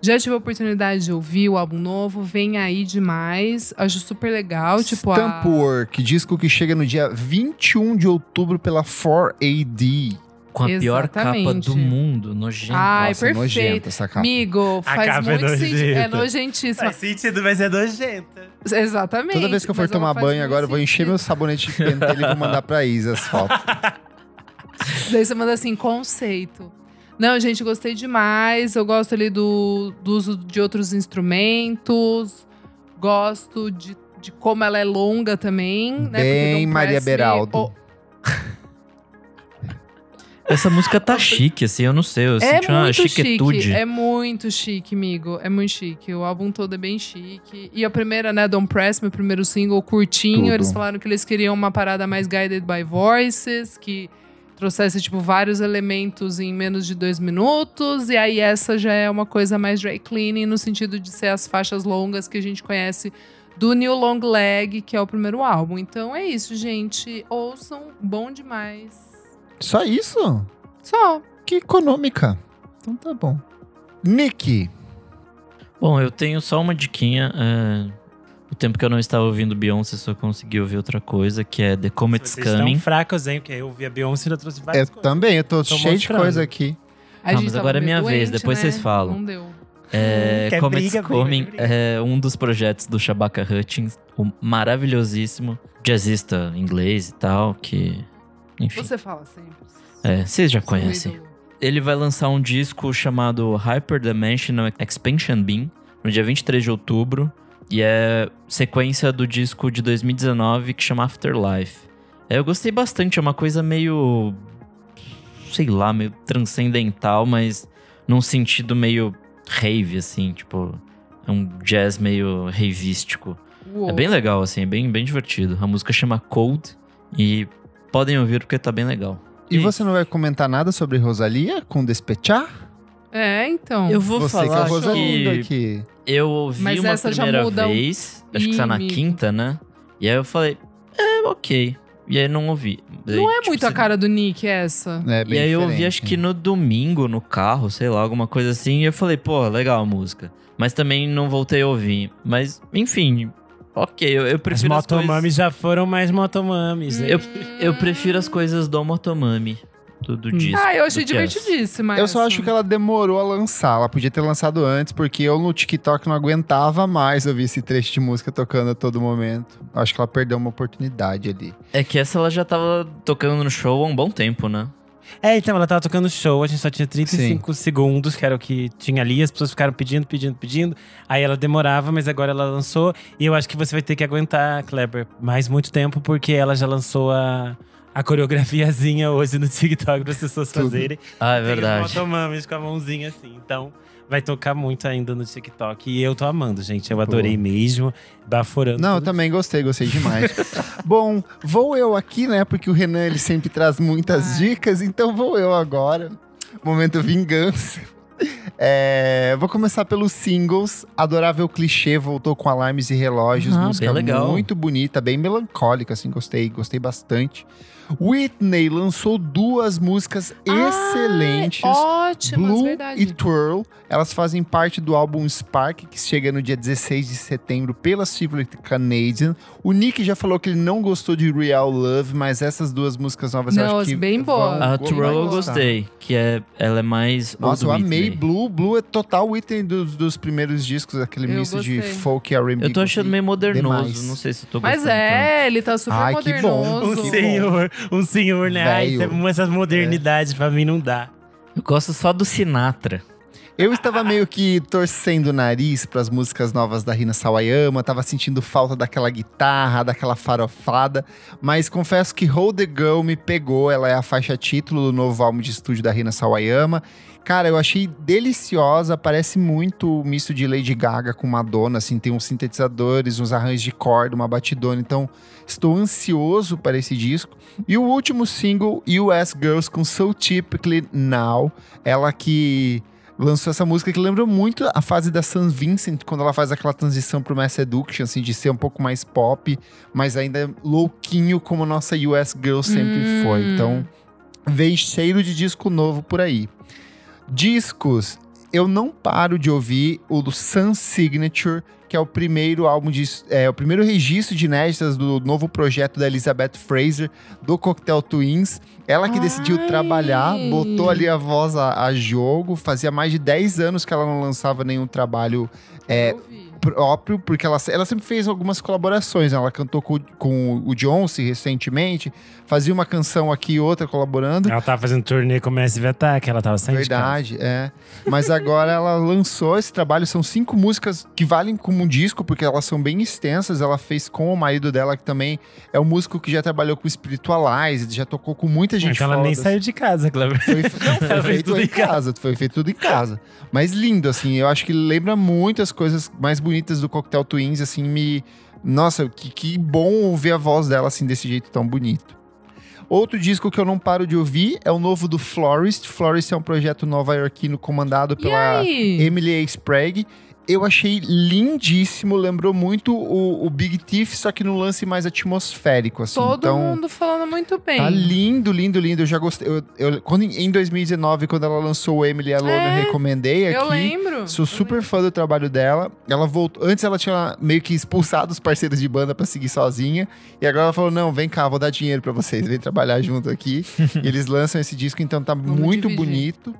Já tive a oportunidade de ouvir o álbum novo. Vem aí demais. Acho super legal. Tipo, Stamp a... Work, disco que chega no dia 21 de outubro pela 4AD. Com a pior capa Exatamente. do mundo, nojento. Ai, Nossa, perfeito. nojenta essa capa. Amigo, A faz capa é muito sentido. É nojenta. nojentíssima. Faz sentido, mas é nojenta. Exatamente. Toda vez que eu for tomar banho agora, eu vou encher meu sabonete de pentelho e vou mandar pra Isa as fotos. Daí você manda assim, conceito. Não, gente, gostei demais. Eu gosto ali do, do uso de outros instrumentos. Gosto de, de como ela é longa também. né? Porque Bem Don't Maria Beraldo. Oh. Essa música tá chique, assim, eu não sei. Eu É senti uma muito chiquetude. chique, é muito chique, amigo. É muito chique. O álbum todo é bem chique. E a primeira, né, Don't Press, meu primeiro single, curtinho. Tudo. Eles falaram que eles queriam uma parada mais guided by voices, que trouxesse, tipo, vários elementos em menos de dois minutos. E aí essa já é uma coisa mais dry cleaning, no sentido de ser as faixas longas que a gente conhece do New Long Leg, que é o primeiro álbum. Então é isso, gente. Ouçam, bom demais. Só isso? Só. Que econômica. Então tá bom. Nick. Bom, eu tenho só uma diquinha. é, tempo que eu não estava ouvindo Beyoncé, só consegui ouvir outra coisa, que é The Comet's Vocês Coming. estão fracos, hein? Porque eu ouvi a Beyoncé e eu trouxe Eu várias coisas. também, eu tô Tô cheio de mostrando. coisa aqui. A Não, gente mas agora é minha vez, doente, depois né? vocês falam. Não deu. É, Quer Comet's briga, briga, Coming briga. é um dos projetos do Shabaka Hutchins, o maravilhosíssimo jazzista inglês e tal, que. Enfim. Você fala sempre. É, vocês já conhecem. Ele vai lançar um disco chamado Hyperdimensional Expansion Beam no dia 23 de outubro. E é sequência do disco de 2019 que chama Afterlife. É, eu gostei bastante, é uma coisa meio. sei lá, meio transcendental, mas num sentido meio rave, assim, tipo. É um jazz meio ravístico. É bem legal, assim, é bem, bem divertido. A música chama Cold e podem ouvir porque tá bem legal. E você não vai comentar nada sobre Rosalia com Despechar? É, então. Eu vou Você que é falar que aqui. eu ouvi Mas uma essa já primeira muda um- vez, acho que tá na quinta, né? E aí eu falei, é, ok. E aí não ouvi. Daí, Não é tipo, muito a cara do Nick essa. É E bem aí eu ouvi acho que no domingo, no carro, sei lá, alguma coisa assim. E eu falei, pô, legal a música. Mas também não voltei a ouvir. Mas, enfim, ok. Eu, eu As prefiro as, coisas... motomames já foram mais motomames. hein? Eu, eu prefiro as coisas do Motomami. Do, do disco. Ah, eu achei divertidíssima. Eu só acho que ela demorou a lançar. Ela podia ter lançado antes, porque eu no TikTok não aguentava mais ouvir esse trecho de música tocando a todo momento. Acho que ela perdeu uma oportunidade ali. É que essa ela já tava tocando no show há um bom tempo, né? É, então, ela tava tocando show, a gente só tinha 35 segundos, que era o que tinha ali, as pessoas ficaram pedindo, pedindo, pedindo. Aí ela demorava, mas agora ela lançou. E eu acho que você vai ter que aguentar, Kleber, mais muito tempo, porque ela já lançou a, a coreografiazinha hoje no TikTok para as pessoas Tudo. fazerem. Ah, é Tem os verdade. com a mãozinha assim. Então, vai tocar muito ainda no TikTok. E eu tô amando, gente. Eu adorei mesmo. Baforando. Não, eu também gostei, gostei demais. Bom, vou eu aqui, né? Porque o Renan ele sempre traz muitas Ai. dicas, então vou eu agora. Momento vingança. É, vou começar pelos singles. Adorável Clichê voltou com alarmes e relógios. Ah, música muito bonita, bem melancólica, assim, gostei, gostei bastante. Whitney lançou duas músicas excelentes. Ótimas, Blue verdade. e Twirl, elas fazem parte do álbum Spark, que chega no dia 16 de setembro pela Secret Canadian. O Nick já falou que ele não gostou de Real Love, mas essas duas músicas novas eu Não, acho que bem boa. A Twirl eu gostei, que é, ela é mais. Nossa, eu amei Whitney. Blue. Blue é total Whitney dos, dos primeiros discos, aquele Eu misto de folk e R&B. Eu tô achando meio modernoso, demais. não sei se eu tô Mas gostando é, ele tá super Ai, que bom. modernoso. Um Que senhor, um senhor, né? Ai, isso é- essas modernidades pra mim não dá. Eu gosto só do Sinatra. Eu estava meio que torcendo o nariz para as músicas novas da Rina Sawayama, tava sentindo falta daquela guitarra, daquela farofada, mas confesso que Hold the Girl me pegou, ela é a faixa título do novo álbum de estúdio da Rina Sawayama. Cara, eu achei deliciosa, parece muito o misto de Lady Gaga com Madonna, assim, tem uns sintetizadores, uns arranjos de corda, uma batidona, então estou ansioso para esse disco. E o último single, US Girls com So Typically Now, ela que lançou essa música que lembra muito a fase da San Vincent, quando ela faz aquela transição pro Mass Seduction, assim, de ser um pouco mais pop, mas ainda louquinho como a nossa US Girl sempre Hum. foi. Então, veio cheiro de disco novo por aí. Discos, eu não paro de ouvir o do Sun Signature, que é o primeiro álbum de. É o primeiro registro de inéditas do novo projeto da Elizabeth Fraser, do Cocktail Twins. Ela que decidiu Ai. trabalhar, botou ali a voz a, a jogo. Fazia mais de 10 anos que ela não lançava nenhum trabalho é. Próprio, porque ela, ela sempre fez algumas colaborações. né? Ela cantou com, com o Beyoncé recentemente, fazia uma canção aqui e outra colaborando. Ela tava fazendo turnê com o Massive Attack, ela tava saindo. Verdade, é. Mas agora ela lançou esse trabalho, são cinco músicas que valem como um disco, porque elas são bem extensas. Ela fez com o marido dela, que também é um músico que já trabalhou com Spiritualize, já tocou com muita gente Então ela nem foda. saiu de casa, Cleber. Foi, não, foi feito tudo em casa. casa. Foi feito tudo em casa. Mas lindo, assim. Eu acho que lembra muito as coisas mais bonitas do Cocktail Twins, assim, me... Nossa, que, que bom ouvir a voz dela, assim, desse jeito tão bonito. Outro disco que eu não paro de ouvir é o novo do Florist. Florist é um projeto nova-iorquino comandado pela? Emily A. Sprague. Eu achei lindíssimo, lembrou muito o, o Big Thief, só que no lance mais atmosférico, assim. Todo então, mundo falando muito bem. Tá lindo, lindo, lindo. Eu já gostei. Eu, eu- quando, em 2019, quando ela lançou o Emily Alone, É, eu recomendei aqui. Eu lembro. Sou super fã do trabalho dela. Ela voltou. Antes ela tinha meio que expulsado os parceiros de banda pra seguir sozinha. E agora ela falou: não, vem cá, vou dar dinheiro pra vocês, vem trabalhar junto aqui. e eles lançam esse disco, então tá Vamos muito dividir. bonito.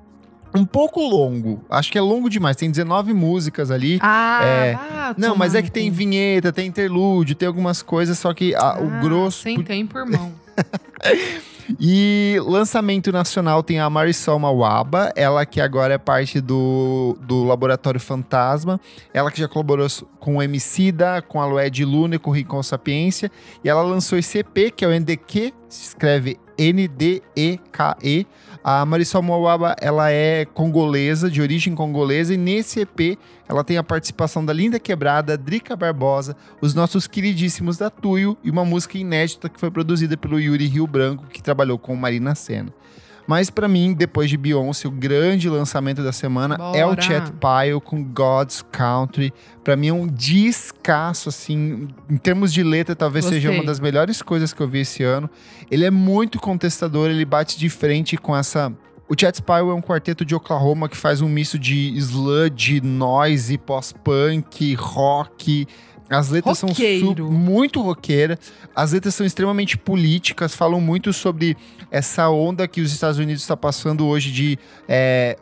Um pouco longo. Acho que é longo demais. Tem 19 músicas ali. Ah, É, vá Não, mas é que tem vinheta, tem interlúdio, tem algumas coisas, só que a- o Ah, grosso. Sem tempo, irmão. E lançamento nacional tem a Marisol Mawaba, ela que agora é parte do, do Laboratório Fantasma, ela que já colaborou com o Emicida, com a Lued Luna e com o Rincon Sapiência, e ela lançou esse EP, que é o NDQ, se escreve N-D-E-K-E. A Marisol Mawaba, ela é congolesa, de origem congolesa, e nesse EP ela tem a participação da Linda Quebrada, Drica Barbosa, os nossos queridíssimos da Tuyo e uma música inédita que foi produzida pelo Yuri Rio Branco, que trabalhou com Marina Senna. Mas pra mim, depois de Beyoncé, o grande lançamento da semana é o Bora. Chet Pyle com God's Country. Pra mim é um descasso, assim, em termos de letra, talvez seja Gostei. uma das melhores coisas que eu vi esse ano. Ele é muito contestador, ele bate de frente com essa o Chet Pyle é um quarteto de Oklahoma que faz um misto de sludge, noise, pós-punk, rock. As letras Roqueiro. são muito roqueiras. As letras são extremamente políticas, falam muito sobre essa onda que os Estados Unidos está passando hoje de, é,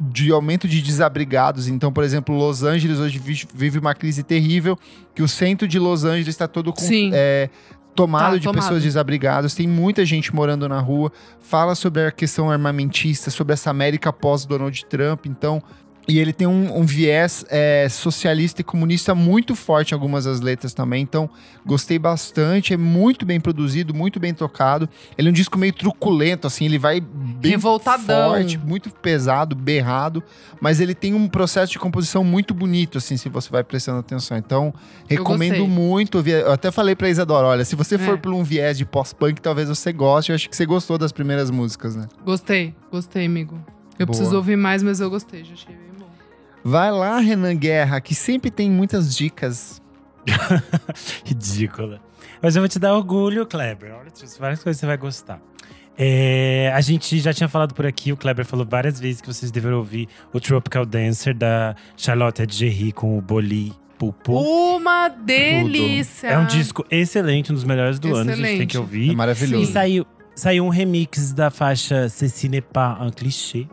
de aumento de desabrigados. Então, por exemplo, Los Angeles hoje vi- vive uma crise terrível, que o centro de Los Angeles está todo com, é, tomado Tá de tomado. pessoas desabrigadas, tem muita gente morando na rua, fala sobre a questão armamentista, sobre essa América pós-Donald Trump, então... E ele tem um, um viés é, socialista e comunista muito forte em algumas das letras também, então gostei bastante, é muito bem produzido, muito bem tocado. Ele é um disco meio truculento, assim, ele vai bem Revoltadão. forte, muito pesado, berrado, mas ele tem um processo de composição muito bonito, assim, se você vai prestando atenção. Então, recomendo muito. Eu até falei pra Isadora, olha, se você for É. por um viés de pós-punk, talvez você goste. Eu acho que você gostou das primeiras músicas, né? Gostei, gostei, amigo. Eu Boa. preciso ouvir mais, mas eu gostei. Já achei. Vai lá, Renan Guerra, que sempre tem muitas dicas. Ridícula. Mas eu vou te dar orgulho, Kleber. Olha, várias coisas que você vai gostar. É, a gente já tinha falado por aqui, o Kleber falou várias vezes que vocês deveriam ouvir o Tropical Dancer da Charlotte Adgerry com o Boli Pupu. Uma delícia! É um disco excelente, um dos melhores do ano, a gente tem Excelente. que É ouvir. E maravilhoso. saiu, saiu um remix da faixa Ceci n'est pas un cliché,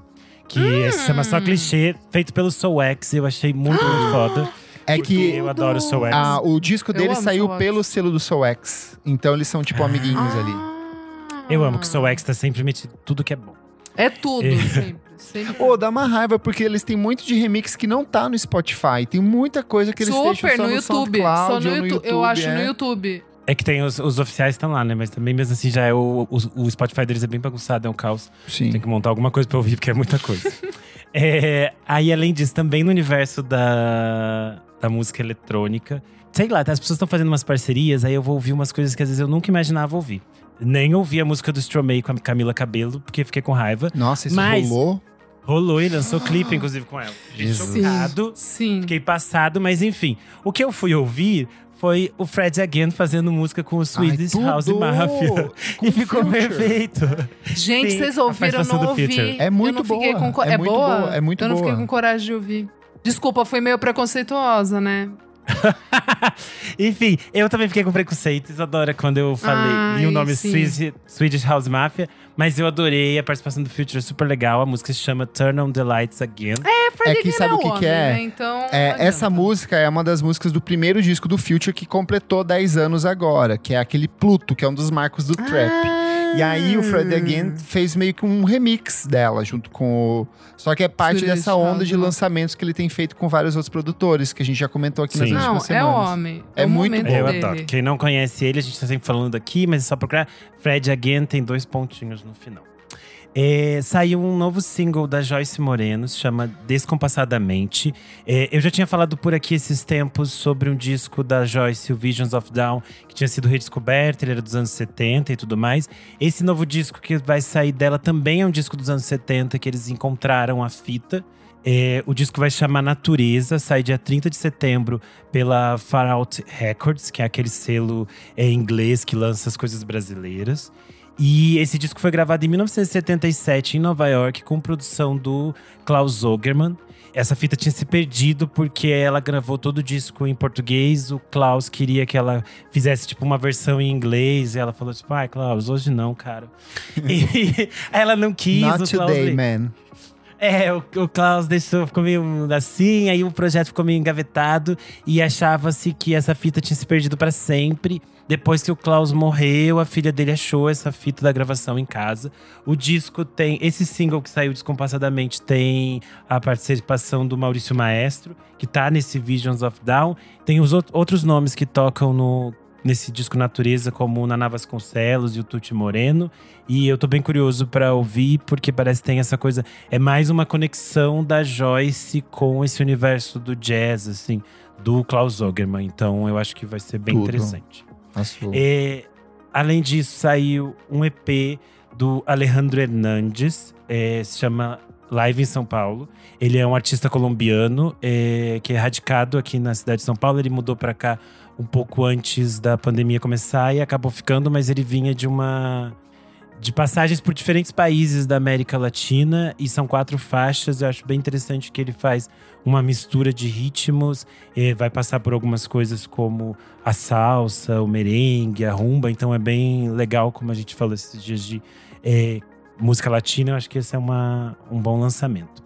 que Hum. se chama só clichê, feito pelo Soul X. Eu achei muito, muito foda. É que eu adoro o Soul X. ah, o disco dele saiu Soul X. pelo selo do Soul X. Então eles são tipo amiguinhos ali. Ah. Eu amo que o Soul X tá sempre metido tudo que é bom. É tudo, É. sempre. sempre. Pô, dá uma raiva, porque eles têm muito de remix que não tá no Spotify. Tem muita coisa que eles deixam Super, só no, no, YouTube. SoundCloud Só no, ou no YouTube. Eu acho é. no YouTube. É que tem os, os oficiais estão lá, né? Mas também mesmo assim já é o, o, o Spotify deles é bem bagunçado, é um caos. Sim. Tem que montar alguma coisa pra ouvir, porque é muita coisa. É, aí, além disso, também no universo da, da música eletrônica, sei lá, as pessoas estão fazendo umas parcerias, aí eu vou ouvir umas coisas que às vezes eu nunca imaginava ouvir. Nem ouvi a música do Stromae com a Camila Cabelo, porque fiquei com raiva. Nossa, isso Mas- rolou. Rolou e lançou clipe, inclusive, com ela. Jesus. Chocado. Sim. Fiquei passado, mas enfim. O que eu fui ouvir foi o Fred Again fazendo música com o Swedish Ai, House! Mafia. Com E ficou Future. perfeito. Gente, Sim, vocês ouviram, eu não ouvi. É muito eu boa, Com co- é é, muito boa? boa, é muito Eu não fiquei boa. com coragem de ouvir. Desculpa, fui meio preconceituosa, né? Enfim, eu também fiquei com preconceitos. Adora quando eu falei Ai, o nome sim. Swedish, Swedish House Mafia. Mas eu adorei a participação do Future, é super legal. A música se chama Turn on the Lights Again. É, Fred É que sabe o que homem, que é? Né? Então, É, essa música é uma das músicas do primeiro disco do Future que completou 10 anos agora, que é aquele Pluto, que é um dos marcos do trap. E aí o Fred Again fez meio que um remix dela, junto com o. Só que é parte dessa onda de lançamentos que ele tem feito com vários outros produtores, que a gente já comentou aqui nas Sim. últimas Não, é semanas. homem. É o muito bom. Eu adoro. Quem não conhece ele, a gente tá sempre falando aqui, mas é só procurar. Fred Again tem dois pontinhos no final. É, saiu um novo single da Joyce Moreno, se chama Descompassadamente. É, eu já tinha falado por aqui esses tempos sobre um disco da Joyce, o Visions of Dawn, que tinha sido redescoberto, ele era dos anos 70 e tudo mais. Esse novo disco que vai sair dela também é um disco dos anos 70, que eles encontraram a fita. É, o disco vai chamar Natureza, sai dia 30 de setembro pela Far Out Records, que é aquele selo é, inglês que lança as coisas brasileiras. E esse disco foi gravado em 1977 em Nova York, com produção do Klaus Zogerman. Essa fita tinha se perdido porque ela gravou todo o disco em português. O Klaus queria que ela fizesse tipo uma versão em inglês. E ela falou tipo, ai, Klaus, hoje não, cara. e ela não quis. Not o Klaus today, man. é, o, o Klaus deixou, ficou meio assim, aí o projeto ficou meio engavetado e achava-se que essa fita tinha se perdido para sempre. Depois que o Klaus morreu, a filha dele achou essa fita da gravação em casa. O disco tem. Esse single que saiu descompassadamente tem a participação do Maurício Maestro, que tá nesse Visions of Down. Tem os out- outros nomes que tocam no, nesse disco Natureza, como o Naná Vasconcelos e o Tuti Moreno. E eu tô bem curioso pra ouvir, porque parece que tem essa coisa. É mais uma conexão da Joyce com esse universo do jazz, assim, do Klaus Zogerman. Então eu acho que vai ser bem Tudo. interessante. É, além disso, saiu um EP do Alejandro Hernandes, é, se chama Live em São Paulo. Ele é um artista colombiano é, que é radicado aqui na cidade de São Paulo. Ele mudou para cá um pouco antes da pandemia começar e acabou ficando, mas ele vinha de uma de passagens por diferentes países da América Latina e são quatro faixas. Eu acho bem interessante que ele faz uma mistura de ritmos, vai passar por algumas coisas como a salsa, o merengue, a rumba. Então é bem legal, como a gente falou esses dias de eh, música latina. Eu acho que esse é uma, um bom lançamento.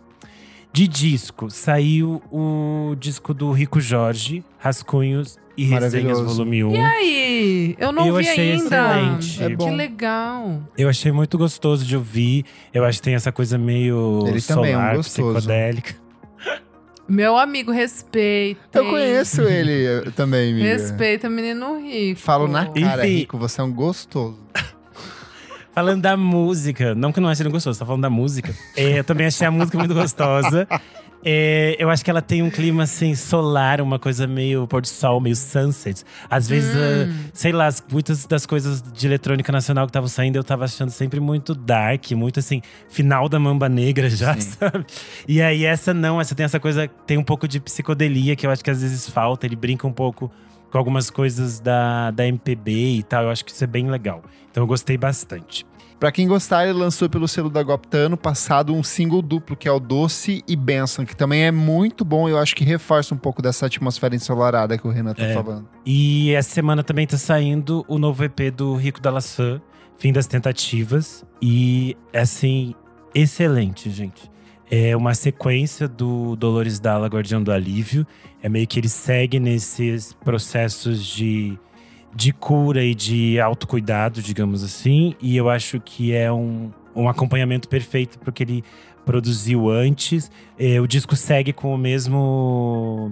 De disco, saiu o disco do Rico Jorge, Rascunhos e Resenhas. Volume 1. E aí? Eu não Eu vi achei ainda. excelente. É que legal. Eu achei muito gostoso de ouvir. Eu acho que tem essa coisa meio Ele também é um solar, psicodélica. Meu amigo, respeita. Eu conheço ele também, amiga. Respeita menino rico. Falo na cara, Enfim. Rico, você é um gostoso. Falando da música, não que não ache ele gostoso, tá falando da música. É, eu também achei a música muito gostosa. É, eu acho que ela tem um clima assim, solar, uma coisa meio pôr do sol, meio sunset. Às vezes, Hum. ah, sei lá, as- muitas das coisas de eletrônica nacional que estavam saindo, eu tava achando sempre muito dark, muito assim, final da mamba negra já, Sim. sabe? E aí essa não, essa tem essa coisa, tem um pouco de psicodelia que eu acho que às vezes falta. Ele brinca um pouco com algumas coisas da, da MPB e tal. Eu acho que isso é bem legal. Então eu gostei bastante. Pra quem gostar, ele lançou pelo selo da Gopta ano passado um single duplo, que é o Doce e Benção, que também é muito bom. Eu acho que reforça um pouco dessa atmosfera ensolarada que o Renan tá É. falando. E essa semana também tá saindo o novo EP do Rico da Laçã, Fim das Tentativas. E, assim, excelente, gente. É uma sequência do Dolores Dalla, Guardião do Alívio. É meio que ele segue nesses processos de, de cura e de autocuidado, digamos assim. E eu acho que é um, um acompanhamento perfeito porque ele produziu antes. É, o disco segue com o mesmo.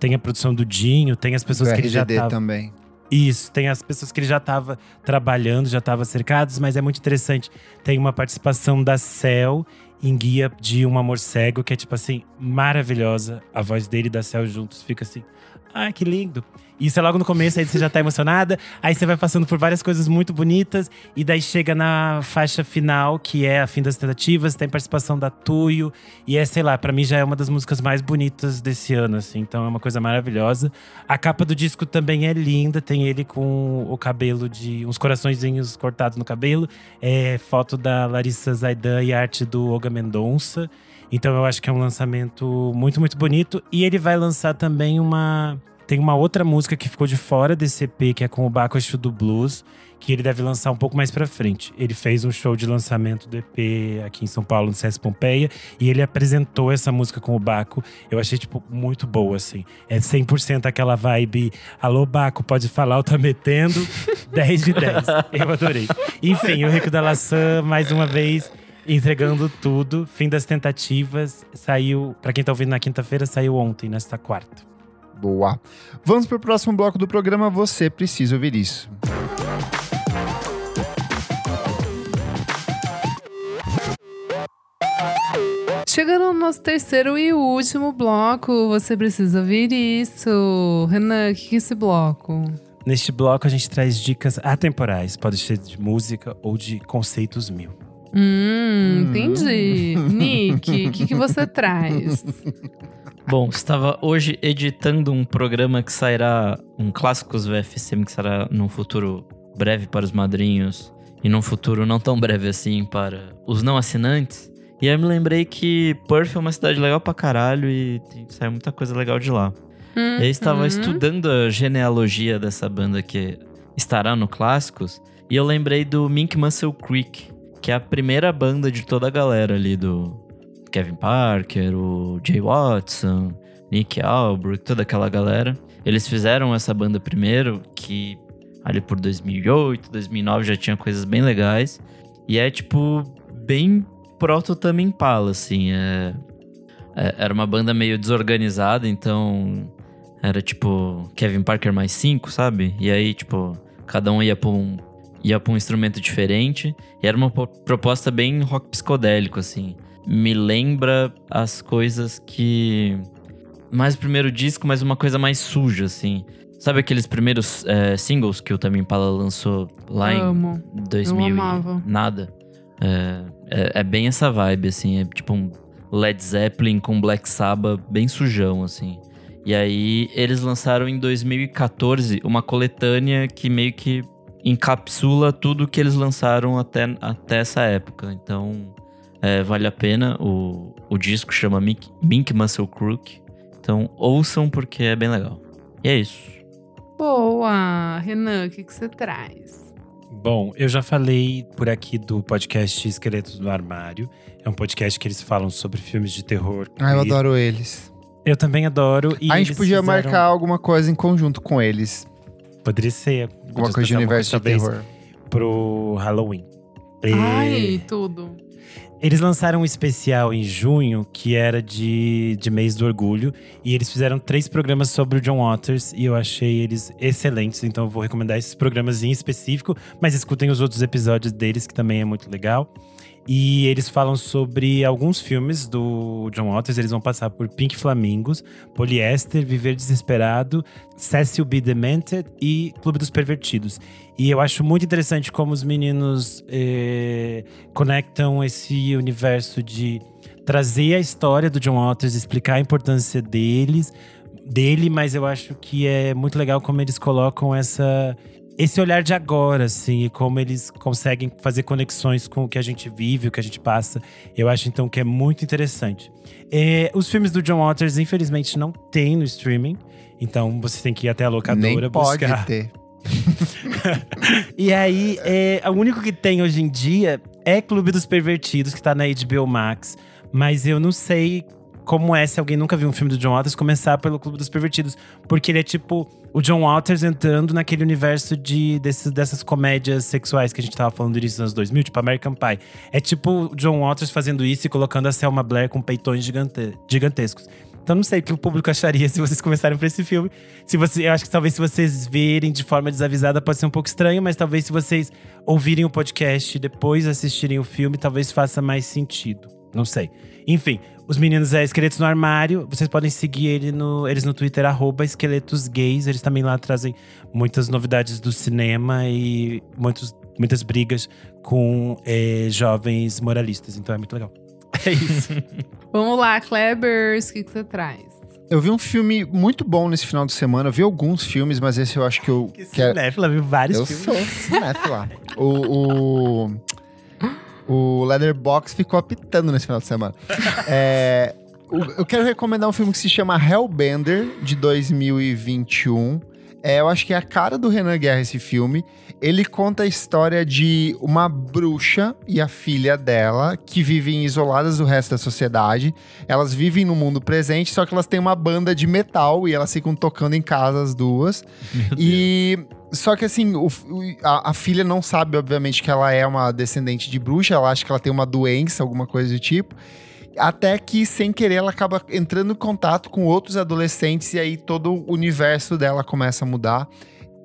Tem a produção do Dinho, tem as pessoas Do que ele já RGD tava. também. Isso, tem as pessoas que ele já estava trabalhando, já estava cercados, mas é muito interessante. Tem uma participação da Cel em Guia de um Amor Cego, que é tipo assim, maravilhosa. A voz dele e da Cel juntos fica assim. Ai, que lindo. Isso é logo no começo, aí você já tá emocionada. Aí você vai passando por várias coisas muito bonitas. E daí chega na faixa final, que é a fim das tentativas. Tem participação da Tuyo. E é, sei lá, pra mim já é uma das músicas mais bonitas desse ano, assim. Então é uma coisa maravilhosa. A capa do disco também é linda. Tem ele com o cabelo de… Uns coraçõezinhos cortados no cabelo. É foto da Larissa Zaidan e arte do Olga Mendonça. Então eu acho que é um lançamento muito, muito bonito. E ele vai lançar também uma Tem uma outra música que ficou de fora desse EP, que é com o Baco do Blues, que ele deve lançar um pouco mais pra frente. Ele fez um show de lançamento do EP aqui em São Paulo, no CS Pompeia, e ele apresentou essa música com o Baco. Eu achei, tipo, muito boa, assim. É 100% aquela vibe, alô Baco, pode falar, eu tô metendo, 10 de 10. Eu adorei. Enfim, o Rico da Laçã, mais uma vez, entregando tudo. Fim das tentativas, saiu, pra quem tá ouvindo na quinta-feira, saiu ontem, nesta quarta. Boa. Vamos pro próximo bloco do programa Você Precisa Ouvir Isso. Chegando no nosso terceiro e último bloco, você precisa ouvir isso. Renan, o que é esse bloco? Neste bloco, a gente traz dicas atemporais. Pode ser de música ou de conceitos mil. Hum, entendi. Nick, o que, que você traz? Bom, estava hoje editando um programa que sairá, um Clássicos VFSM, que será num futuro breve para os madrinhos e num futuro não tão breve assim para os não assinantes. E aí eu me lembrei que Perth é uma cidade legal pra caralho e tem, sai muita coisa legal de lá. Hum, Eu estava hum. estudando a genealogia dessa banda que estará no Clássicos e eu lembrei do Mink Muscle Creek, que é a primeira banda de toda a galera ali do Kevin Parker, o Jay Watson, Nick Albrecht, toda aquela galera. Eles fizeram essa banda primeiro, que ali por 2008, 2009 já tinha coisas bem legais. E é tipo bem proto Tame Impala, assim, é é, era uma banda meio desorganizada, então era tipo Kevin Parker mais cinco, sabe? E aí, tipo, cada um ia pra um, ia pra um instrumento diferente. E era uma po- proposta bem rock psicodélico, assim. Me lembra as coisas que. Mais o primeiro disco, mas uma coisa mais suja, assim. Sabe aqueles primeiros é, singles que o Tame Impala lançou lá em Amo. 2000 Eu amava. nada. É, é, é bem essa vibe, assim. É tipo um Led Zeppelin com Black Sabbath bem sujão, assim. E aí eles lançaram em 2014 uma coletânea que meio que encapsula tudo que eles lançaram até, até essa época. Então é, vale a pena. O, o disco chama Mink, Mink Muscle Crook. Então ouçam porque é bem legal. E é isso. Boa! Renan, o que, que você traz? Bom, eu já falei por aqui do podcast Esqueletos no Armário. É um podcast que eles falam sobre filmes de terror. Ah, eu adoro eles. Eu também adoro. E a gente podia fizeram- marcar alguma coisa em conjunto com eles. Poderia ser. Alguma coisa de universo de terror. Pro Halloween. E Ai, tudo. Eles lançaram um especial em junho que era de, de mês do orgulho. E eles fizeram três programas sobre o John Waters. E eu achei eles excelentes. Então eu vou recomendar esses programas em específico. Mas escutem os outros episódios deles, que também é muito legal. E eles falam sobre alguns filmes do John Waters. Eles vão passar por Pink Flamingos, Poliéster, Viver Desesperado, Cecil B. Demented e Clube dos Pervertidos. E eu acho muito interessante como os meninos eh, conectam esse universo de trazer a história do John Waters, explicar a importância deles, dele, mas eu acho que é muito legal como eles colocam essa esse olhar de agora, assim, e como eles conseguem fazer conexões com o que a gente vive, o que a gente passa. Eu acho então que é muito interessante. É, os filmes do John Waters, infelizmente, não tem no streaming. Então você tem que ir até a locadora Nem pode buscar. ter. E aí, é, o único que tem hoje em dia é Clube dos Pervertidos, que tá na HBO Max. Mas eu não sei como é, se alguém nunca viu um filme do John Waters, começar pelo Clube dos Pervertidos. Porque ele é tipo o John Waters entrando naquele universo de, desses, dessas comédias sexuais que a gente tava falando do início dos anos 2000, tipo American Pie. É tipo o John Waters fazendo isso e colocando a Selma Blair com peitões gigante- gigantescos. Então não sei o que o público acharia se vocês começarem por esse filme. Se você, eu acho que talvez se vocês verem de forma desavisada pode ser um pouco estranho, mas talvez se vocês ouvirem o podcast e depois assistirem o filme, talvez faça mais sentido. Não sei. Enfim, os meninos é Esqueletos no Armário. Vocês podem seguir ele no, eles no Twitter, arroba Esqueletos Gays. Eles também lá trazem muitas novidades do cinema e muitos, muitas brigas com eh, jovens moralistas. Então é muito legal. É isso. Vamos lá, Klebers, o que, que você traz? Eu vi um filme muito bom nesse final de semana. Eu vi alguns filmes, mas esse eu acho que eu Que quero. cinéfila, viu vários Eu filmes. sou cinéfila. o, o, o Leatherbox ficou apitando nesse final de semana. É, eu quero recomendar um filme que se chama Hellbender, de 2021. É, eu acho que é a cara do Renan Guerra esse filme. Ele conta a história de uma bruxa e a filha dela que vivem isoladas do resto da sociedade. Elas vivem no mundo presente, só que elas têm uma banda de metal e elas ficam tocando em casa as duas. e só que assim, o, a, a, filha não sabe, obviamente, que ela é uma descendente de bruxa, ela acha que ela tem uma doença, alguma coisa do tipo. Até que, sem querer, ela acaba entrando em contato com outros adolescentes e aí todo o universo dela começa a mudar.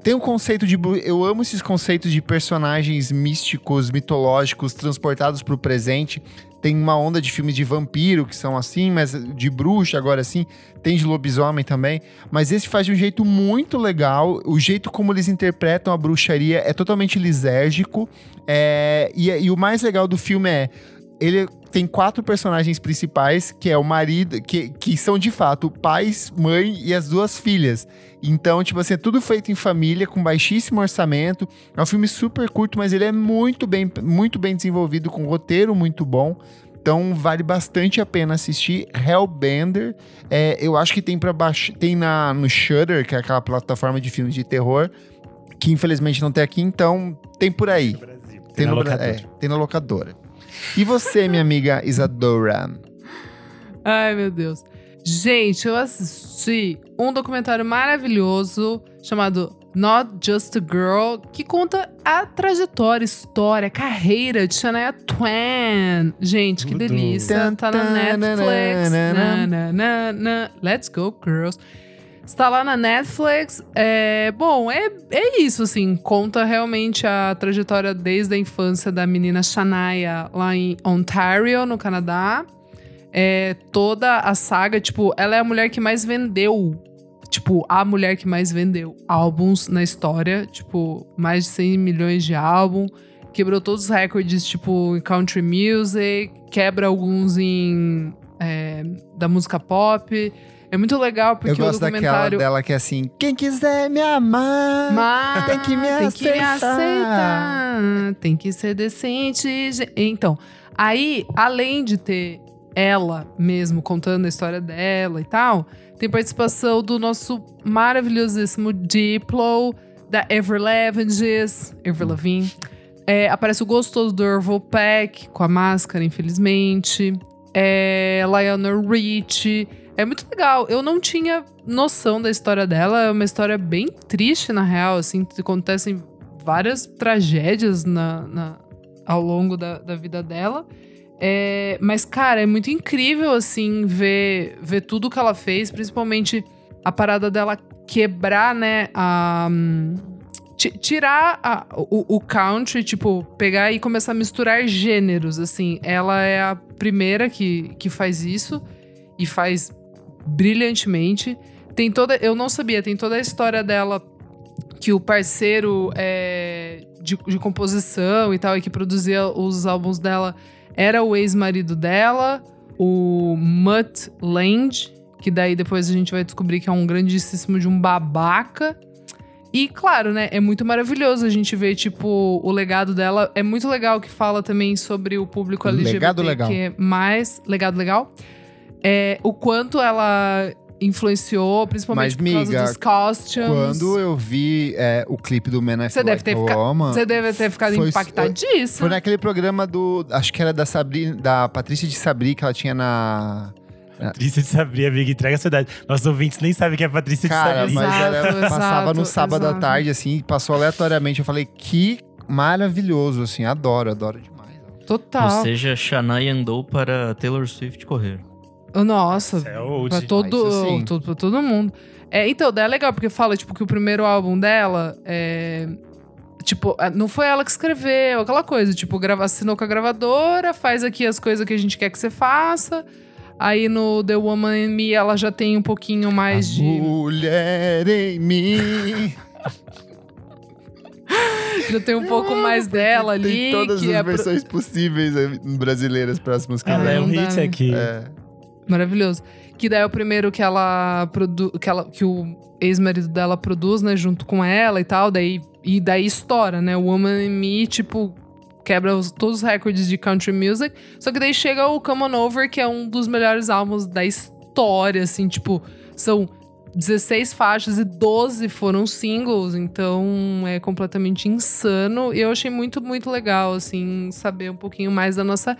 Tem um conceito de. Eu amo esses conceitos de personagens místicos, mitológicos, transportados para o presente. Tem uma onda de filmes de vampiro que são assim, mas de bruxa agora sim. Tem de lobisomem também. Mas esse faz de um jeito muito legal. O jeito como eles interpretam a bruxaria é totalmente lisérgico. É, e, e o mais legal do filme é. Ele tem quatro personagens principais, que é o marido, que, que são de fato pais, mãe e as duas filhas. Então, tipo assim, é tudo feito em família, com baixíssimo orçamento. É um filme super curto, mas ele é muito bem, muito bem desenvolvido, com um roteiro muito bom. Então vale bastante a pena assistir. Hellbender, é, eu acho que tem para baixo, tem na no Shudder, que é aquela plataforma de filmes de terror, que infelizmente não tem aqui, então tem por aí. Tem, tem, no, é, tem na locadora. E você, minha amiga Isadora? Ai, meu Deus. Gente, eu assisti um documentário maravilhoso chamado Not Just a Girl, que conta a trajetória, história, carreira de Shania Twain. Gente, que delícia. Tá na Netflix. Na, na, na, Let's go, girls. Está lá na Netflix. É, bom, é, é isso, assim. Conta realmente a trajetória desde a infância da menina Shania lá em Ontario, no Canadá. É, toda a saga, tipo, ela é a mulher que mais vendeu. Tipo, a mulher que mais vendeu álbuns na história. Tipo, mais de 100 milhões de álbuns. Quebrou todos os recordes, tipo, em country music. Quebra alguns em. É, da música pop. É muito legal porque Eu gosto o documentário... daquela dela que é assim, quem quiser me amar, Mas, tem que me tem aceitar. Que me aceitar. Tem que ser decente. Então, aí, além de ter ela mesmo contando a história dela e tal, tem participação do nosso maravilhosíssimo Diplo, da Ever Lavinges, Ever Lavigne. É, aparece o gostoso do Orville Peck, com a máscara, infelizmente. É, Lionel Richie é muito legal. Eu não tinha noção da história dela. É uma história bem triste, na real. Assim, acontecem várias tragédias na, na ao longo da, da vida dela. É, mas, cara, é muito incrível, assim, ver, ver tudo que ela fez, principalmente a parada dela quebrar, né, a. Tirar a, o, o country, tipo, pegar e começar a misturar gêneros, assim. Ela é a primeira que, que faz isso e faz brilhantemente. Tem toda. Eu não sabia, tem toda a história dela que o parceiro é, de, de, composição e tal, e que produzia os álbuns dela, era o ex-marido dela, o Mutt Lange, que daí depois a gente vai descobrir que é um grandíssimo de um babaca. E claro, né, é muito maravilhoso a gente ver, tipo, o legado dela. É muito legal que fala também sobre o público LGBT. Legado legal. Que é mais. Legado legal? É, o quanto ela influenciou, principalmente Mas, por causa miga, dos costumes. Quando eu vi é, o clipe do Man Você deve, ter Woman, você deve ter ficado foi, impactadíssimo. Foi naquele programa do. Acho que era da Sabri, da Patrícia de Sabri, que ela tinha na. Patrícia de Sabri, amiga, entrega a sua idade. Nossos ouvintes nem sabem que é Patrícia Cara, de Sabri. mas ela exato, passava no sábado exato. à tarde, assim, passou aleatoriamente. Eu falei, que maravilhoso, assim, adoro, adoro demais. Total. Ou seja, Shania andou para Taylor Swift correr. Nossa, é pra todo, ah, todo, pra todo mundo. É, então, daí é legal, porque fala, tipo, que o primeiro álbum dela é. Tipo, é, não foi ela que escreveu, aquela coisa, tipo, grava, assinou com a gravadora, faz aqui as coisas que a gente quer que você faça. Aí no The Woman in Me ela já tem um pouquinho mais a de. Mulher em mim. já tem um pouco mais dela ali. Tem todas as é versões pro... possíveis eh, brasileiras próximas que Ela é um hit aqui. É. Maravilhoso. Que daí é o primeiro que ela produ que, ela, que o ex-marido dela produz, né, junto com ela e tal, daí e daí estoura, né? O Woman in Me, tipo, quebra os- todos os recordes de country music. Só que daí chega o Come On Over, que é um dos melhores álbuns da história, assim, tipo, são 16 faixas e 12 foram singles, então é completamente insano. E eu achei muito, muito legal, assim, saber um pouquinho mais da nossa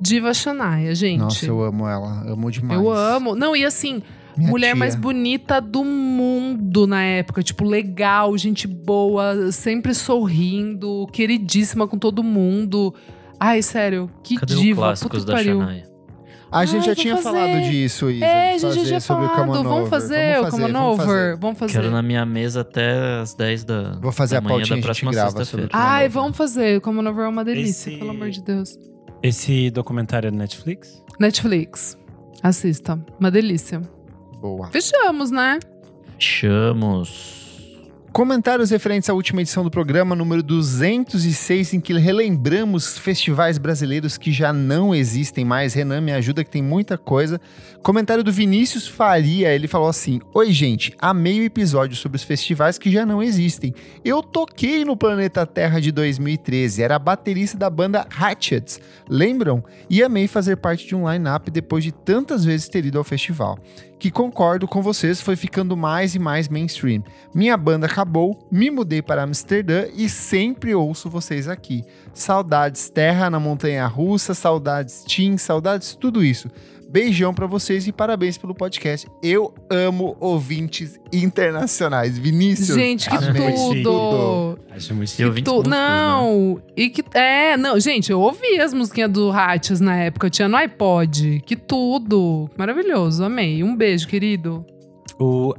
diva Shania, gente. Nossa, eu amo ela. Amo demais. Eu amo. Não, e assim, Minha mulher tia. mais bonita do mundo na época. Tipo, legal, gente boa, sempre sorrindo, queridíssima com todo mundo. Ai, sério, que Cadê o diva. clássicos puta da que pariu. Shania? A gente Ai, já tinha fazer. falado disso, Isa. É, de a gente já fazer tinha o falado. Vamos Over. fazer o Come On vamos fazer. Over. Vamos fazer. Quero na minha mesa até as 10 da, Vou fazer da a pautinha, da a gente próxima grava Ai, Over. vamos fazer. Come On Over é uma delícia, Esse- pelo amor de Deus. Esse documentário é do Netflix? Netflix. Assista. Uma delícia. Boa. Fechamos, né? Fechamos. Comentários referentes à última edição do programa, número 206, em que relembramos festivais brasileiros que já não existem mais. Renan, me ajuda que tem muita coisa. Comentário do Vinícius Faria, ele falou assim: Oi, gente, amei o episódio sobre os festivais que já não existem. Eu toquei no Planeta Terra de 2013, era baterista da banda Hatchets, lembram? E amei fazer parte de um line-up depois de tantas vezes ter ido ao festival. Que concordo com vocês, foi ficando mais e mais mainstream. Minha banda acabou, me mudei para Amsterdã e sempre ouço vocês aqui. Saudades Terra na Montanha Russa, saudades Team, saudades tudo isso. Beijão pra vocês e parabéns pelo podcast. Eu amo ouvintes internacionais. Vinícius. Gente, que amei. tudo! Acho muito E chique. ouvintes Tu- né? não, e que. É, não, gente, eu ouvi as musiquinhas do Hatches na época, eu tinha no iPod. Que tudo! Maravilhoso, amei. Um beijo, querido. O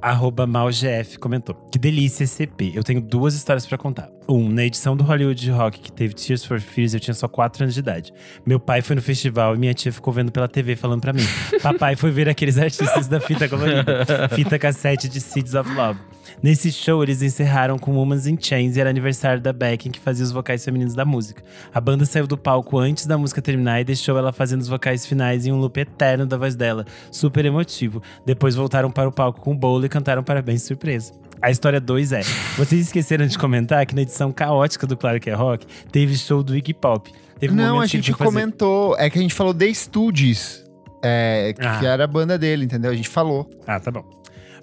malgf comentou. Que delícia esse EP. Eu tenho duas histórias pra contar. Um, na edição do Hollywood Rock que teve Tears for Fears, eu tinha só 4 anos de idade. Meu pai foi no festival e minha tia ficou vendo pela TV falando pra mim. Papai foi ver aqueles artistas da fita colorida. Fita cassete de Seeds of Love. Nesse show, eles encerraram com Woman's in Chains e era aniversário da Becken, que fazia os vocais femininos da música. A banda saiu do palco antes da música terminar e deixou ela fazendo os vocais finais em um loop eterno da voz dela. Super emotivo. Depois voltaram para o palco com o bolo e cantaram parabéns surpresa. A história 2 é: vocês esqueceram de comentar que na edição caótica do Claro que é Rock teve show do Iggy Pop. Teve um Não, a gente fazer- comentou. É que a gente falou The Studios. É, que Ah. era a banda dele, entendeu? A gente falou. Ah, tá bom.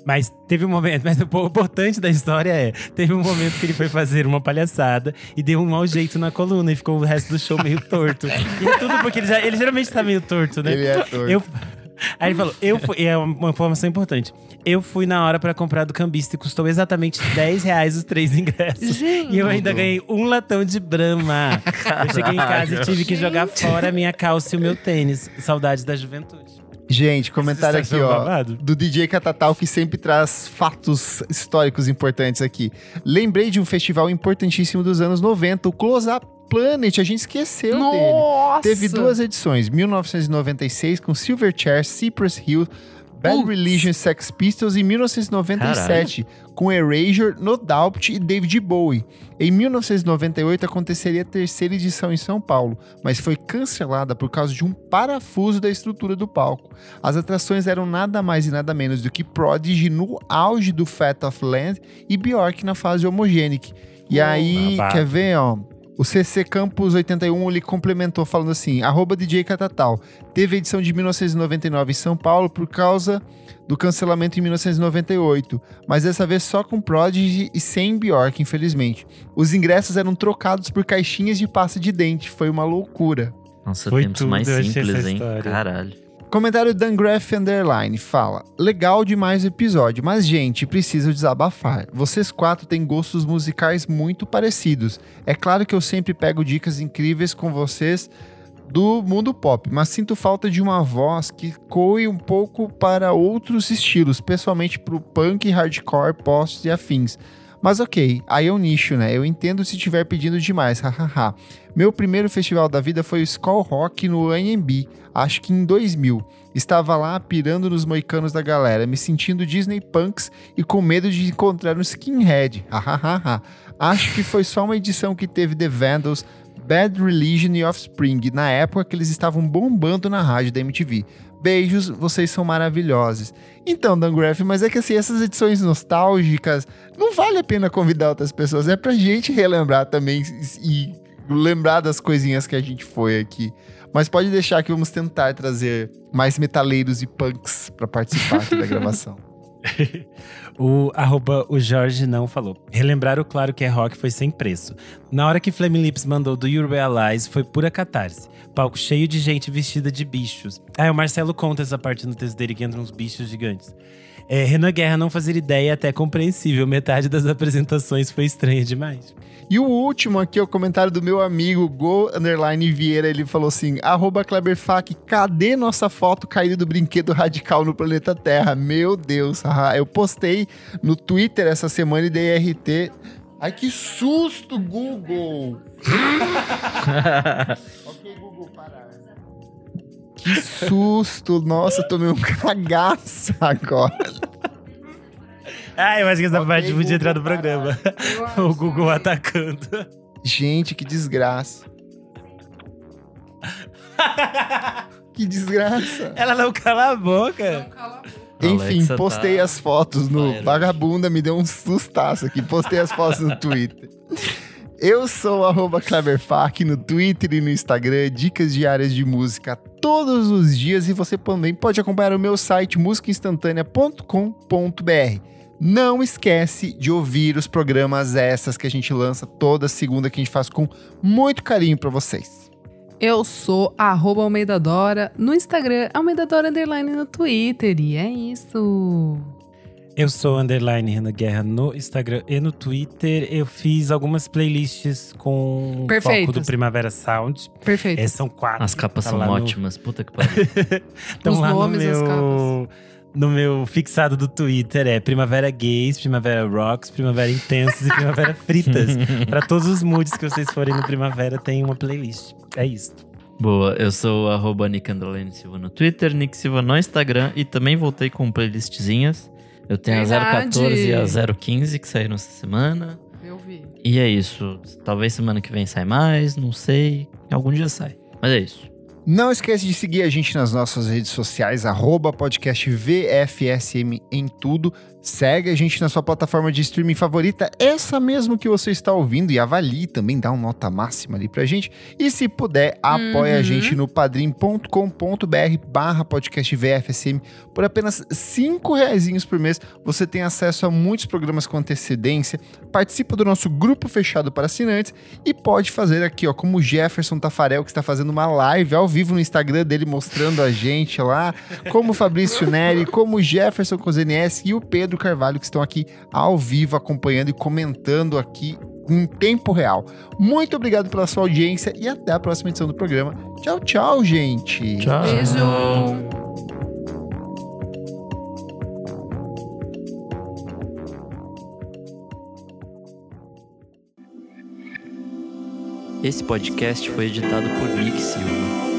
Mas teve um momento, mas o po- importante da história é: teve um momento que ele foi fazer uma palhaçada e deu um mau jeito na coluna e ficou o resto do show meio torto. E é tudo porque ele, já- ele geralmente tá meio torto, né? Ele é torto. Eu, aí ele falou: eu fui, e é uma informação importante. Eu fui na hora pra comprar do cambista e custou exatamente 10 reais os três ingressos. Gente. E eu ainda ganhei um latão de brama. Eu cheguei em casa e tive que jogar fora a minha calça e o meu tênis. Saudades da juventude. Gente, comentário aqui, ó. babado? Do DJ Catatal, que sempre traz fatos históricos importantes aqui. Lembrei de um festival importantíssimo dos anos 90, o Close Up Planet. A gente esqueceu dele. Nossa! Teve duas edições, 1996 com Silverchair, Cypress Hill, Bad Putz. Religion, Sex Pistols, e 1997 com Erasure, No Doubt e David Bowie. Em 1998 aconteceria a terceira edição em São Paulo, mas foi cancelada por causa de um parafuso da estrutura do palco. As atrações eram nada mais e nada menos do que Prodigy no auge do Fat of Land e Bjork na fase Homogenic. E aí, quer ver, ó? O CC Campus 81 ele complementou falando assim: arroba DJ Catatal. Teve edição de 1999 em São Paulo por causa do cancelamento em 1998, mas dessa vez só com Prodigy e sem Bjork, infelizmente. Os ingressos eram trocados por caixinhas de pasta de dente, foi uma loucura. Nossa, Foi tempos tudo, mais simples, hein? história. Caralho. Comentário Dangraf Underline fala: Legal demais o episódio, mas gente, preciso desabafar. Vocês quatro têm gostos musicais muito parecidos. É claro que eu sempre pego dicas incríveis com vocês do mundo pop, mas sinto falta de uma voz que coe um pouco para outros estilos, pessoalmente pro punk, hardcore, post e afins. Mas ok, aí é um nicho, né? Eu entendo se estiver pedindo demais, hahaha. Meu primeiro festival da vida foi o Skull Rock no AMB, acho que em 2000. Estava lá pirando nos moicanos da galera, me sentindo Disney Punks e com medo de encontrar um skinhead, hahaha. acho que foi só uma edição que teve The Vandals, Bad Religion e Offspring, na época que eles estavam bombando na rádio da MTV. Beijos, vocês são maravilhosos. Então, Dangraf, mas é que assim, essas edições nostálgicas, não vale a pena convidar outras pessoas, é pra gente relembrar também e lembrar das coisinhas que a gente foi aqui. Mas pode deixar que vamos tentar trazer mais metaleiros e punks para participar aqui da gravação. o arroba o Jorge não falou. Relembrar o claro que é rock foi sem preço. Na hora que Flame Lips mandou do You Realize, foi pura catarse. Palco cheio de gente vestida de bichos. Ah, o Marcelo conta essa parte no texto dele que entram uns bichos gigantes. É, Renan Guerra não fazer ideia é até compreensível. Metade das apresentações foi estranha demais. E o último aqui é o comentário do meu amigo Go Underline Vieira. Ele falou assim: arroba Kleberfac, cadê nossa foto caída do brinquedo radical no planeta Terra? Meu Deus, eu postei no Twitter essa semana e dei RT. Ai, que susto, Google! ok, Google, parar. Que susto! Nossa, tomei um cagaço agora. Ah, eu acho que essa okay, parte podia entrar no programa. o Google atacando. Gente, que desgraça. que desgraça. Ela não cala a boca. Não cala a boca. Enfim, Alexa postei tá... as fotos no Vagabunda, me deu um sustaço aqui. Postei as fotos no Twitter. Eu sou arroba Cleverfac no Twitter e no Instagram, dicas diárias de música todos os dias e você também pode acompanhar o meu site musicainstantanea.com.br. Não esquece de ouvir os programas essas que a gente lança toda segunda, que a gente faz com muito carinho para vocês. Eu sou arroba Almeida Dora no Instagram, Almeida Dora Underline no Twitter. E é isso. Eu sou underline Renan Guerra no Instagram e no Twitter. Eu fiz algumas playlists com Perfeitas. foco do Primavera Sound. Perfeito. É, são quatro. As capas tá são ótimas. No... Puta que pariu. Estão lá nomes, no meu no meu fixado do Twitter é Primavera Gays, Primavera Rocks, Primavera Intensas e Primavera Fritas. para todos os moods que vocês forem no Primavera, tem uma playlist. É isso. Boa, eu sou arroba Silva no Twitter, Nick Silva no Instagram e também voltei com playlistzinhas. Eu tenho Verdade. a 014 e a 015 que saíram essa semana. Eu vi. E é isso. Talvez semana que vem sai mais, não sei. Algum dia sai. Mas é isso. Não esquece de seguir a gente nas nossas redes sociais, arroba podcast VFSM em tudo. Segue a gente na sua plataforma de streaming favorita, essa mesmo que você está ouvindo, e avalie também, dá uma nota máxima ali pra gente. E se puder, apoie uhum. a gente no padrim.com.br barra podcast VFSM. Por apenas cinco reais por mês, você tem acesso a muitos programas com antecedência, participa do nosso grupo fechado para assinantes e pode fazer aqui, ó, como o Jefferson Tafarel, que está fazendo uma live ao vivo no Instagram dele, mostrando a gente lá, como o Fabrício Neri, como o Jefferson Cozenies e o Pedro Pedro Carvalho, que estão aqui ao vivo acompanhando e comentando aqui em tempo real. Muito obrigado pela sua audiência e até a próxima edição do programa. Tchau, tchau, gente. Tchau. Beijo. Esse podcast foi editado por Nick Silva.